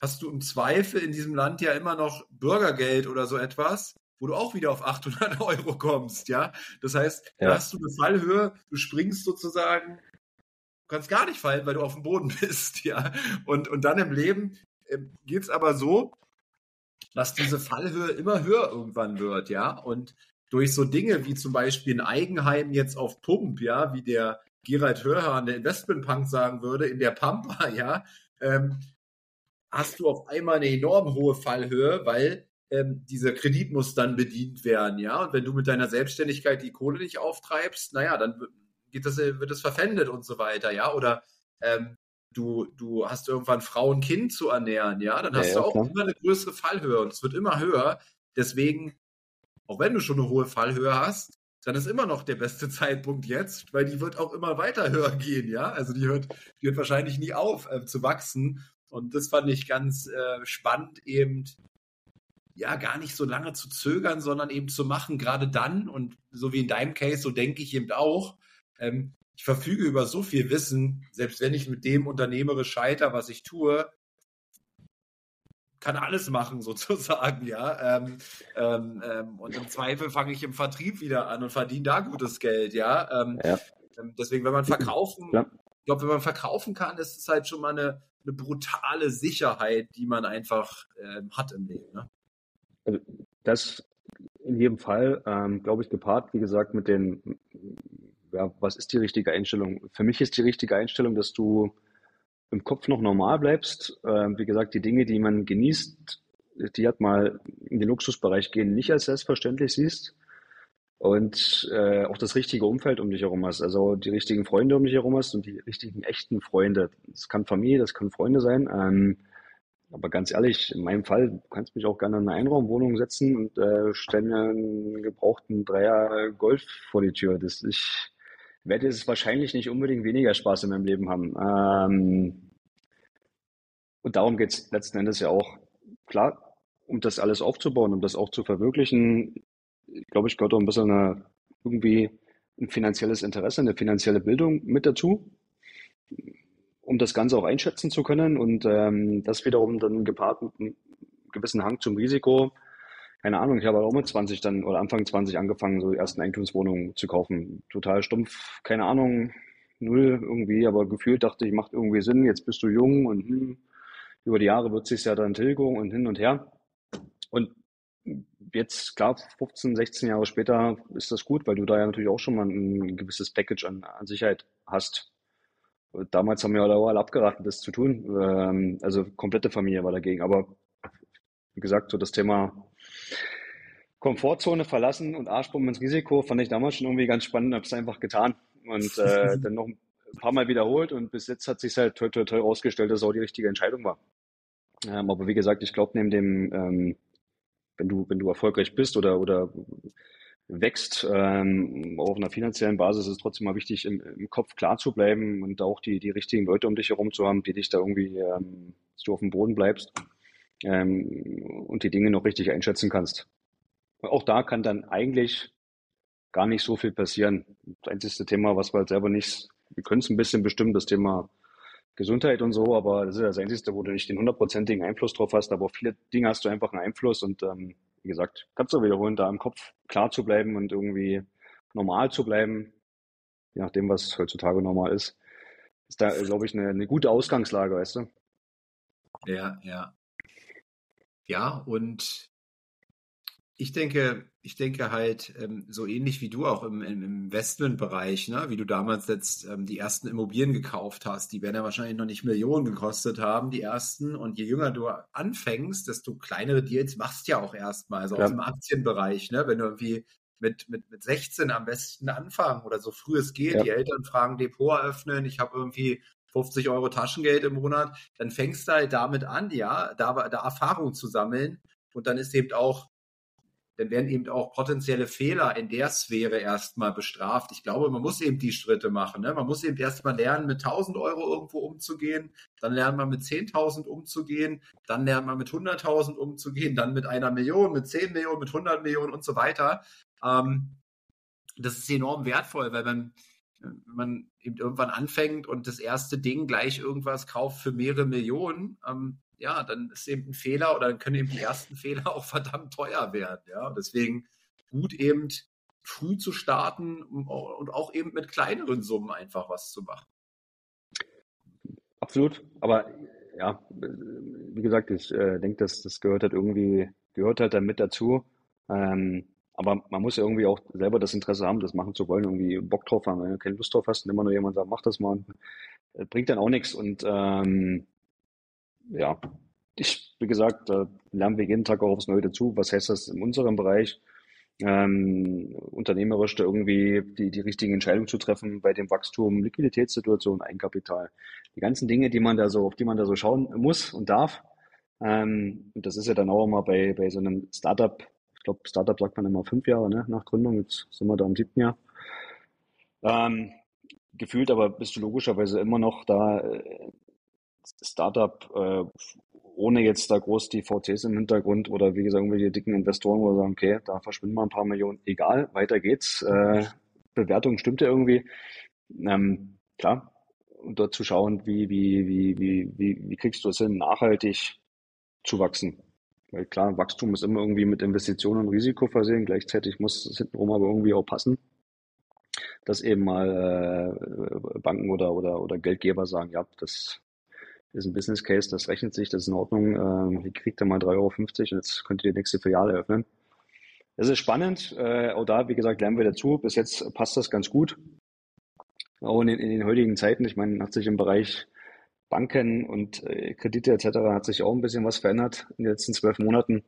hast du im Zweifel in diesem Land ja immer noch Bürgergeld oder so etwas, wo du auch wieder auf 800 Euro kommst, ja. Das heißt, ja. da hast du eine Fallhöhe, du springst sozusagen, kannst gar nicht fallen, weil du auf dem Boden bist, ja. Und, und dann im Leben äh, geht's aber so, dass diese Fallhöhe immer höher irgendwann wird, ja. Und durch so Dinge wie zum Beispiel ein Eigenheim jetzt auf Pump, ja, wie der Gerald Hörhan, der Investmentpunk sagen würde, in der Pampa, ja, ähm, hast du auf einmal eine enorm hohe Fallhöhe, weil ähm, dieser Kredit muss dann bedient werden, ja. Und wenn du mit deiner Selbstständigkeit die Kohle nicht auftreibst, naja, dann geht das, wird es verpfändet und so weiter, ja. Oder ähm, du, du hast irgendwann Frau und Kind zu ernähren, ja, dann hast ja, du auch klar. immer eine größere Fallhöhe und es wird immer höher. Deswegen, auch wenn du schon eine hohe Fallhöhe hast, dann ist immer noch der beste Zeitpunkt jetzt, weil die wird auch immer weiter höher gehen, ja. Also die hört, die hört wahrscheinlich nie auf äh, zu wachsen. Und das fand ich ganz äh, spannend, eben ja gar nicht so lange zu zögern, sondern eben zu machen, gerade dann und so wie in deinem Case, so denke ich eben auch. Ähm, ich verfüge über so viel Wissen, selbst wenn ich mit dem unternehmerisch scheiter, was ich tue, kann alles machen sozusagen, ja. Ähm, ähm, ähm, und im Zweifel fange ich im Vertrieb wieder an und verdiene da gutes Geld, ja. Ähm, ja. Ähm, deswegen, wenn man verkaufen ja glaube, wenn man verkaufen kann, ist es halt schon mal eine, eine brutale Sicherheit, die man einfach äh, hat im Leben. Ne? Also das in jedem Fall, ähm, glaube ich, gepaart, wie gesagt, mit den, ja, was ist die richtige Einstellung? Für mich ist die richtige Einstellung, dass du im Kopf noch normal bleibst. Ähm, wie gesagt, die Dinge, die man genießt, die hat mal in den Luxusbereich gehen, nicht als selbstverständlich siehst und äh, auch das richtige Umfeld um dich herum hast, also die richtigen Freunde um dich herum hast und die richtigen echten Freunde. Das kann Familie, das kann Freunde sein. Ähm, aber ganz ehrlich, in meinem Fall, du kannst mich auch gerne in eine Einraumwohnung setzen und äh, stell mir einen gebrauchten Dreier Golf vor die Tür. Das, ich werde es wahrscheinlich nicht unbedingt weniger Spaß in meinem Leben haben. Ähm, und darum geht es letzten Endes ja auch. Klar, um das alles aufzubauen, um das auch zu verwirklichen, glaube ich, gehört auch ein bisschen eine, irgendwie ein finanzielles Interesse, eine finanzielle Bildung mit dazu, um das Ganze auch einschätzen zu können und ähm, das wiederum dann gepaart mit einem gewissen Hang zum Risiko. Keine Ahnung, ich habe auch mit 20 dann oder Anfang 20 angefangen, so die ersten Eigentumswohnungen zu kaufen. Total stumpf, keine Ahnung, null irgendwie, aber gefühlt dachte ich, macht irgendwie Sinn, jetzt bist du jung und hm, über die Jahre wird sich ja dann Tilgung und hin und her. Und jetzt, klar, 15, 16 Jahre später ist das gut, weil du da ja natürlich auch schon mal ein gewisses Package an, an Sicherheit hast. Damals haben wir alle abgeraten, das zu tun. Ähm, also komplette Familie war dagegen. Aber wie gesagt, so das Thema Komfortzone verlassen und Arschbomben ins Risiko fand ich damals schon irgendwie ganz spannend, habe es einfach getan und äh, dann noch ein paar Mal wiederholt und bis jetzt hat sich halt toll, toll, toll rausgestellt, dass es auch die richtige Entscheidung war. Ähm, aber wie gesagt, ich glaube, neben dem ähm, wenn du, wenn du erfolgreich bist oder, oder wächst, ähm, auf einer finanziellen Basis ist es trotzdem mal wichtig, im, im Kopf klar zu bleiben und auch die, die richtigen Leute um dich herum zu haben, die dich da irgendwie, ähm, dass du auf dem Boden bleibst ähm, und die Dinge noch richtig einschätzen kannst. Auch da kann dann eigentlich gar nicht so viel passieren. Das einzige Thema, was wir halt selber nicht, wir können es ein bisschen bestimmen, das Thema Gesundheit und so, aber das ist das Einzige, wo du nicht den hundertprozentigen Einfluss drauf hast, aber auf viele Dinge hast du einfach einen Einfluss und ähm, wie gesagt, kannst du wiederholen, da im Kopf klar zu bleiben und irgendwie normal zu bleiben, je nachdem, was heutzutage normal ist, ist da, glaube ich, eine, eine gute Ausgangslage, weißt du? Ja, ja. Ja, und ich denke, ich denke halt ähm, so ähnlich wie du auch im, im Investmentbereich, ne? wie du damals jetzt ähm, die ersten Immobilien gekauft hast, die werden ja wahrscheinlich noch nicht Millionen gekostet haben, die ersten. Und je jünger du anfängst, desto kleinere Deals machst du ja auch erstmal, also ja. aus dem Aktienbereich, ne? wenn du irgendwie mit, mit, mit 16 am besten anfangen oder so früh es geht, ja. die Eltern fragen Depot eröffnen, ich habe irgendwie 50 Euro Taschengeld im Monat, dann fängst du halt damit an, ja, da, da Erfahrung zu sammeln. Und dann ist eben auch dann werden eben auch potenzielle Fehler in der Sphäre erstmal bestraft. Ich glaube, man muss eben die Schritte machen. Ne? Man muss eben erstmal lernen, mit 1000 Euro irgendwo umzugehen, dann lernt man mit 10.000 umzugehen, dann lernt man mit 100.000 umzugehen, dann mit einer Million, mit 10 Millionen, mit 100 Millionen und so weiter. Ähm, das ist enorm wertvoll, weil man, man eben irgendwann anfängt und das erste Ding gleich irgendwas kauft für mehrere Millionen, ähm, ja, dann ist eben ein Fehler oder dann können eben die ersten Fehler auch verdammt teuer werden. Ja, deswegen gut eben früh zu starten und auch eben mit kleineren Summen einfach was zu machen. Absolut, aber ja, wie gesagt, ich äh, denke, dass das gehört halt irgendwie, gehört halt dann mit dazu. Ähm, aber man muss ja irgendwie auch selber das Interesse haben, das machen zu wollen, irgendwie Bock drauf haben. Wenn du keine Lust drauf hast und immer nur jemand sagt, mach das mal, äh, bringt dann auch nichts. Und ähm, ja, ich, wie gesagt, da lernen wir jeden Tag auch aufs Neue dazu. Was heißt das in unserem Bereich? Ähm, unternehmerisch da irgendwie die, die richtigen Entscheidungen zu treffen bei dem Wachstum, Liquiditätssituation, Eigenkapital. Die ganzen Dinge, die man da so, auf die man da so schauen muss und darf. Ähm, und das ist ja dann auch immer bei, bei so einem Startup, ich glaube, Startup sagt man immer fünf Jahre ne, nach Gründung, jetzt sind wir da im siebten Jahr. Ähm, gefühlt aber bist du logischerweise immer noch da äh, Startup, äh, ohne jetzt da groß die VCs im Hintergrund oder wie gesagt, irgendwelche dicken Investoren, wo wir sagen, okay, da verschwinden mal ein paar Millionen, egal, weiter geht's. Äh, Bewertung stimmt ja irgendwie. Ähm, klar, und dort zu schauen, wie, wie, wie, wie, wie, wie kriegst du es hin, nachhaltig zu wachsen. Weil klar, Wachstum ist immer irgendwie mit Investitionen und Risiko versehen, gleichzeitig muss es hintenrum aber irgendwie auch passen dass eben mal äh, Banken oder, oder, oder Geldgeber sagen, ja, das ist ein Business Case, das rechnet sich, das ist in Ordnung, äh, hier kriegt ihr mal 3,50 Euro und jetzt könnt ihr die nächste Filiale öffnen. Es ist spannend, äh, auch da, wie gesagt, lernen wir dazu. Bis jetzt passt das ganz gut. Auch in, in den heutigen Zeiten, ich meine, hat sich im Bereich Banken und äh, Kredite etc. hat sich auch ein bisschen was verändert in den letzten zwölf Monaten.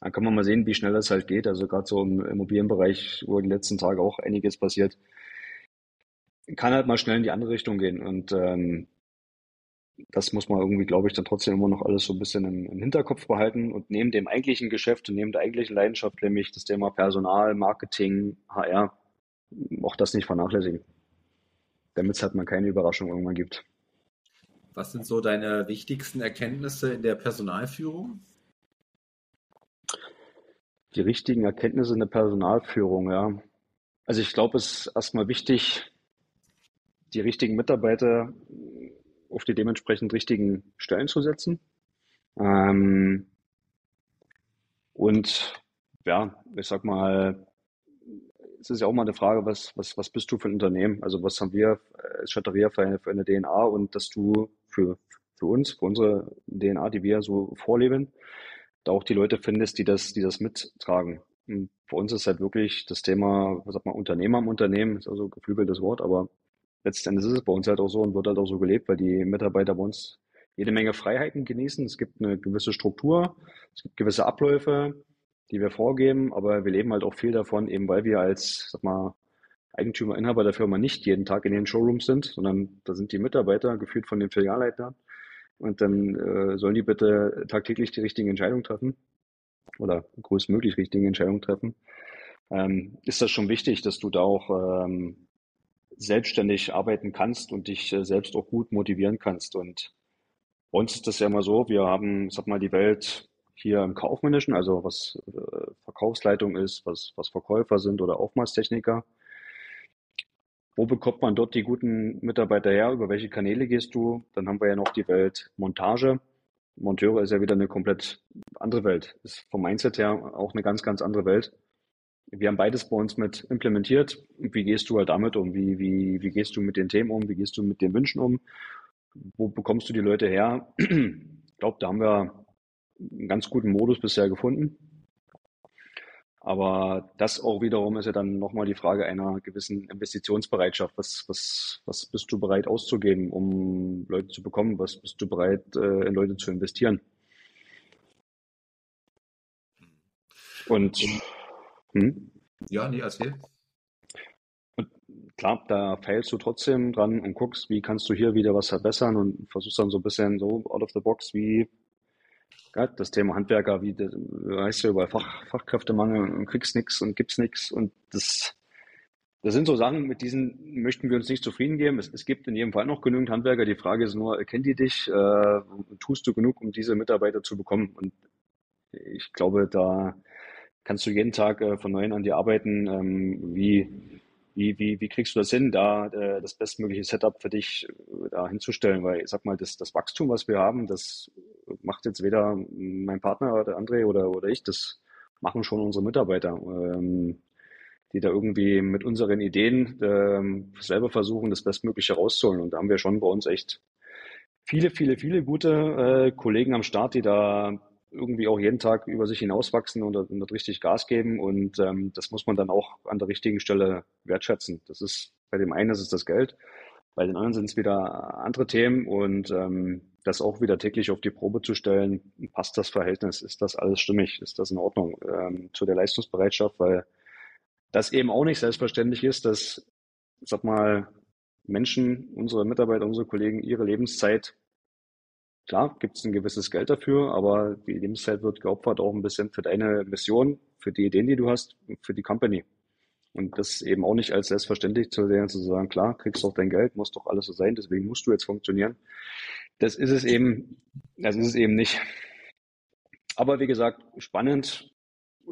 Da kann man mal sehen, wie schnell das halt geht. Also gerade so im Immobilienbereich, wo die letzten Tage auch einiges passiert, kann halt mal schnell in die andere Richtung gehen. Und ähm, das muss man irgendwie, glaube ich, dann trotzdem immer noch alles so ein bisschen im, im, Hinterkopf behalten und neben dem eigentlichen Geschäft und neben der eigentlichen Leidenschaft, nämlich das Thema Personal, Marketing, HR, auch das nicht vernachlässigen. Damit es halt mal keine Überraschung irgendwann gibt. Was sind so deine wichtigsten Erkenntnisse in der Personalführung? Die richtigen Erkenntnisse in der Personalführung, ja. Also ich glaube, es ist erstmal wichtig, die richtigen Mitarbeiter auf die dementsprechend richtigen Stellen zu setzen. Ähm, und ja, ich sag mal, es ist ja auch mal eine Frage, was, was, was bist du für ein Unternehmen? Also was haben wir als Chatteria für eine, für eine DNA und dass du für, für uns, für unsere DNA, die wir so vorleben, da auch die Leute findest, die das, die das mittragen. Und für uns ist halt wirklich das Thema, was sagt man, Unternehmer im Unternehmen, ist also ein geflügeltes Wort, aber letzten Endes ist es bei uns halt auch so und wird halt auch so gelebt, weil die Mitarbeiter bei uns jede Menge Freiheiten genießen. Es gibt eine gewisse Struktur, es gibt gewisse Abläufe, die wir vorgeben, aber wir leben halt auch viel davon, eben weil wir als, sag mal, Eigentümer, Inhaber der Firma nicht jeden Tag in den Showrooms sind, sondern da sind die Mitarbeiter geführt von den Filialleitern und dann äh, sollen die bitte tagtäglich die richtigen Entscheidungen treffen oder größtmöglich richtigen Entscheidungen treffen. Ähm, ist das schon wichtig, dass du da auch ähm, selbstständig arbeiten kannst und dich äh, selbst auch gut motivieren kannst. Und bei uns ist das ja immer so, wir haben, sag mal, die Welt hier im Kaufmännischen, also was äh, Verkaufsleitung ist, was, was Verkäufer sind oder Aufmaßtechniker. Wo bekommt man dort die guten Mitarbeiter her? Über welche Kanäle gehst du? Dann haben wir ja noch die Welt Montage. Monteure ist ja wieder eine komplett andere Welt. Ist vom Mindset her auch eine ganz, ganz andere Welt wir haben beides bei uns mit implementiert. Wie gehst du halt damit um? Wie, wie, wie gehst du mit den Themen um? Wie gehst du mit den Wünschen um? Wo bekommst du die Leute her? Ich glaube, da haben wir einen ganz guten Modus bisher gefunden. Aber das auch wiederum ist ja dann nochmal die Frage einer gewissen Investitionsbereitschaft. Was, was, was bist du bereit auszugeben, um Leute zu bekommen? Was bist du bereit, äh, in Leute zu investieren? Und hm? Ja, nee, erzähl. Und klar, da feilst du trotzdem dran und guckst, wie kannst du hier wieder was verbessern und versuchst dann so ein bisschen so out of the box, wie das Thema Handwerker, wie das, weißt du, über Fach, Fachkräftemangel und kriegst nichts und gibt's nichts und das, das sind so Sachen, mit diesen möchten wir uns nicht zufrieden geben. Es, es gibt in jedem Fall noch genügend Handwerker. Die Frage ist nur, kennen die dich? Äh, tust du genug, um diese Mitarbeiter zu bekommen? Und ich glaube, da kannst du jeden Tag äh, von neuem an dir arbeiten. Ähm, wie, wie, wie, wie kriegst du das hin, da äh, das bestmögliche Setup für dich äh, da hinzustellen? Weil ich sag mal, das, das Wachstum, was wir haben, das macht jetzt weder mein Partner oder André oder, oder ich, das machen schon unsere Mitarbeiter. Ähm, die da irgendwie mit unseren Ideen ähm, selber versuchen, das Bestmögliche rauszuholen. Und da haben wir schon bei uns echt viele, viele, viele gute äh, Kollegen am Start, die da irgendwie auch jeden Tag über sich hinauswachsen und, und richtig Gas geben. Und ähm, das muss man dann auch an der richtigen Stelle wertschätzen. Das ist bei dem einen ist es das Geld, bei den anderen sind es wieder andere Themen und ähm, das auch wieder täglich auf die Probe zu stellen, passt das Verhältnis, ist das alles stimmig, ist das in Ordnung ähm, zu der Leistungsbereitschaft, weil das eben auch nicht selbstverständlich ist, dass, sag mal, Menschen, unsere Mitarbeiter, unsere Kollegen ihre Lebenszeit Klar, gibt es ein gewisses Geld dafür, aber die Lebenszeit wird geopfert auch ein bisschen für deine Mission, für die Ideen, die du hast, für die Company. Und das eben auch nicht als selbstverständlich zu sehen, zu sagen, klar, kriegst doch dein Geld, muss doch alles so sein, deswegen musst du jetzt funktionieren. Das ist es eben, das ist es eben nicht. Aber wie gesagt, spannend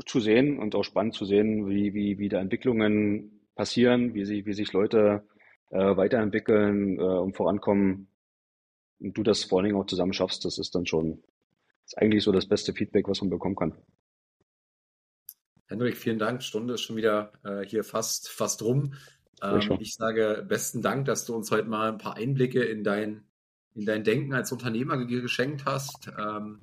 zu sehen und auch spannend zu sehen, wie, wie, wie da Entwicklungen passieren, wie, sie, wie sich Leute äh, weiterentwickeln äh, und vorankommen und du das vor allen Dingen auch zusammen schaffst, das ist dann schon, ist eigentlich so das beste Feedback, was man bekommen kann. Henrik, vielen Dank. Stunde ist schon wieder äh, hier fast, fast rum. Ähm, ich sage besten Dank, dass du uns heute mal ein paar Einblicke in dein, in dein Denken als Unternehmer geschenkt hast. Ähm,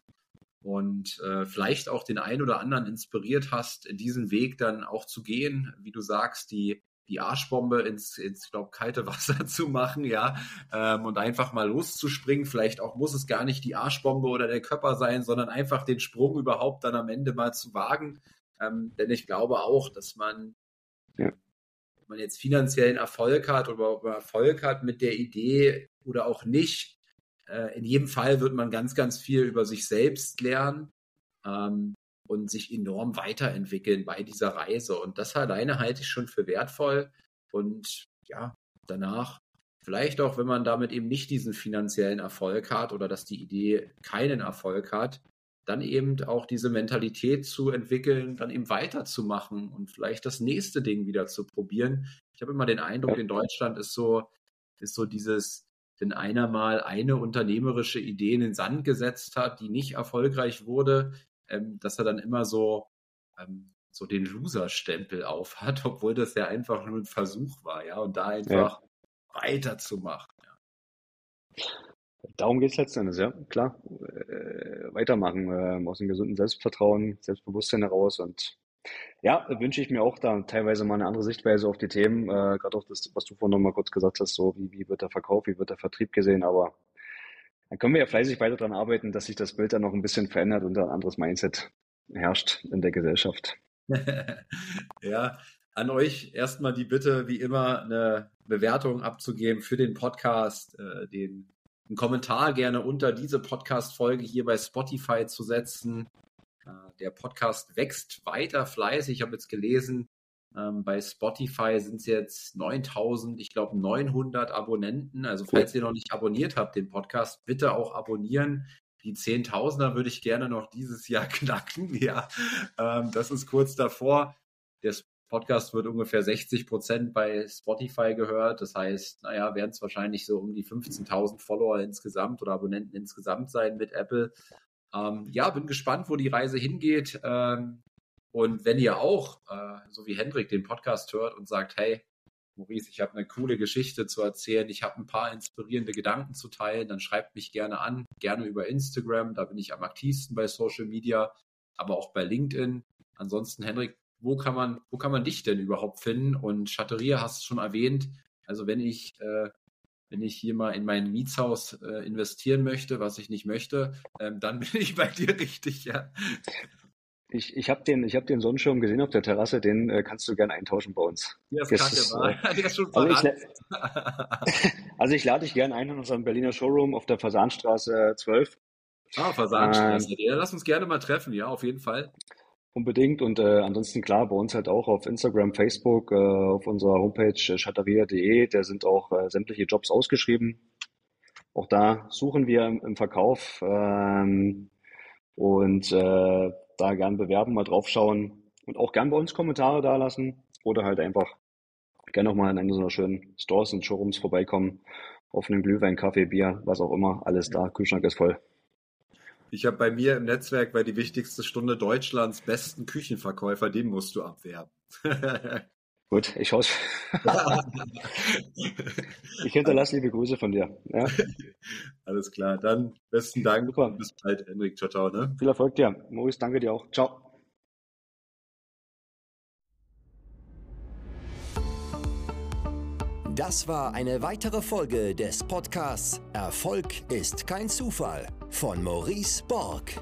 und äh, vielleicht auch den einen oder anderen inspiriert hast, diesen Weg dann auch zu gehen, wie du sagst, die die Arschbombe ins, ins glaub, kalte Wasser zu machen, ja, ähm, und einfach mal loszuspringen. Vielleicht auch muss es gar nicht die Arschbombe oder der Körper sein, sondern einfach den Sprung überhaupt dann am Ende mal zu wagen. Ähm, denn ich glaube auch, dass man, ja. wenn man jetzt finanziellen Erfolg hat oder Erfolg hat mit der Idee oder auch nicht, äh, in jedem Fall wird man ganz, ganz viel über sich selbst lernen. Ähm, und sich enorm weiterentwickeln bei dieser Reise. Und das alleine halte ich schon für wertvoll. Und ja, danach, vielleicht auch, wenn man damit eben nicht diesen finanziellen Erfolg hat oder dass die Idee keinen Erfolg hat, dann eben auch diese Mentalität zu entwickeln, dann eben weiterzumachen und vielleicht das nächste Ding wieder zu probieren. Ich habe immer den Eindruck, in Deutschland ist so, ist so dieses, wenn einer mal eine unternehmerische Idee in den Sand gesetzt hat, die nicht erfolgreich wurde, ähm, dass er dann immer so, ähm, so den Loser-Stempel auf hat, obwohl das ja einfach nur ein Versuch war, ja, und da einfach ja. weiterzumachen. Ja. Darum geht es letztendlich, ja, klar. Äh, weitermachen, äh, aus einem gesunden Selbstvertrauen, Selbstbewusstsein heraus und ja, wünsche ich mir auch da teilweise mal eine andere Sichtweise auf die Themen, äh, gerade auch das, was du vorhin noch mal kurz gesagt hast, so wie, wie wird der Verkauf, wie wird der Vertrieb gesehen, aber dann können wir ja fleißig weiter daran arbeiten, dass sich das Bild dann noch ein bisschen verändert und ein anderes Mindset herrscht in der Gesellschaft. ja, an euch erstmal die Bitte, wie immer, eine Bewertung abzugeben für den Podcast, äh, den einen Kommentar gerne unter diese Podcast-Folge hier bei Spotify zu setzen. Äh, der Podcast wächst weiter fleißig. Ich habe jetzt gelesen, ähm, bei Spotify sind es jetzt 9000, ich glaube 900 Abonnenten. Also falls ihr noch nicht abonniert habt, den Podcast, bitte auch abonnieren. Die Zehntausender würde ich gerne noch dieses Jahr knacken. Ja, ähm, das ist kurz davor. Der Podcast wird ungefähr 60 Prozent bei Spotify gehört. Das heißt, naja, werden es wahrscheinlich so um die 15.000 Follower insgesamt oder Abonnenten insgesamt sein mit Apple. Ähm, ja, bin gespannt, wo die Reise hingeht. Ähm, und wenn ihr auch, äh, so wie Hendrik, den Podcast hört und sagt, hey, Maurice, ich habe eine coole Geschichte zu erzählen, ich habe ein paar inspirierende Gedanken zu teilen, dann schreibt mich gerne an, gerne über Instagram, da bin ich am aktivsten bei Social Media, aber auch bei LinkedIn. Ansonsten, Hendrik, wo kann man, wo kann man dich denn überhaupt finden? Und Chatteria hast du schon erwähnt. Also wenn ich, äh, wenn ich hier mal in mein Mietshaus äh, investieren möchte, was ich nicht möchte, ähm, dann bin ich bei dir richtig, ja. Ich, ich habe den, ich hab den Sonnenschirm gesehen auf der Terrasse, den äh, kannst du gerne eintauschen bei uns. Ja, das ist, war. Äh, schon also ich, also ich lade dich gerne ein in unserem Berliner Showroom auf der Fasanstraße 12. Ah, Fasanstraße. Ähm, ja, lass uns gerne mal treffen, ja, auf jeden Fall. Unbedingt und äh, ansonsten klar, bei uns halt auch auf Instagram, Facebook, äh, auf unserer Homepage äh, chatteria.de, da sind auch äh, sämtliche Jobs ausgeschrieben. Auch da suchen wir im, im Verkauf ähm, und äh, da gern bewerben, mal draufschauen und auch gern bei uns Kommentare da lassen oder halt einfach gerne noch mal in einer so einer schönen Stores und Showrooms vorbeikommen, auf einen Glühwein, Kaffee, Bier, was auch immer, alles da, Kühlschrank ist voll. Ich habe bei mir im Netzwerk bei die wichtigste Stunde Deutschlands besten Küchenverkäufer, den musst du abwerben. Gut, ich schaue Ich hinterlasse liebe Grüße von dir. Ja? Alles klar, dann besten Dank. Super. Bis bald, Henrik. Ciao, ciao. Ne? Viel Erfolg dir. Maurice, danke dir auch. Ciao. Das war eine weitere Folge des Podcasts Erfolg ist kein Zufall von Maurice Borg.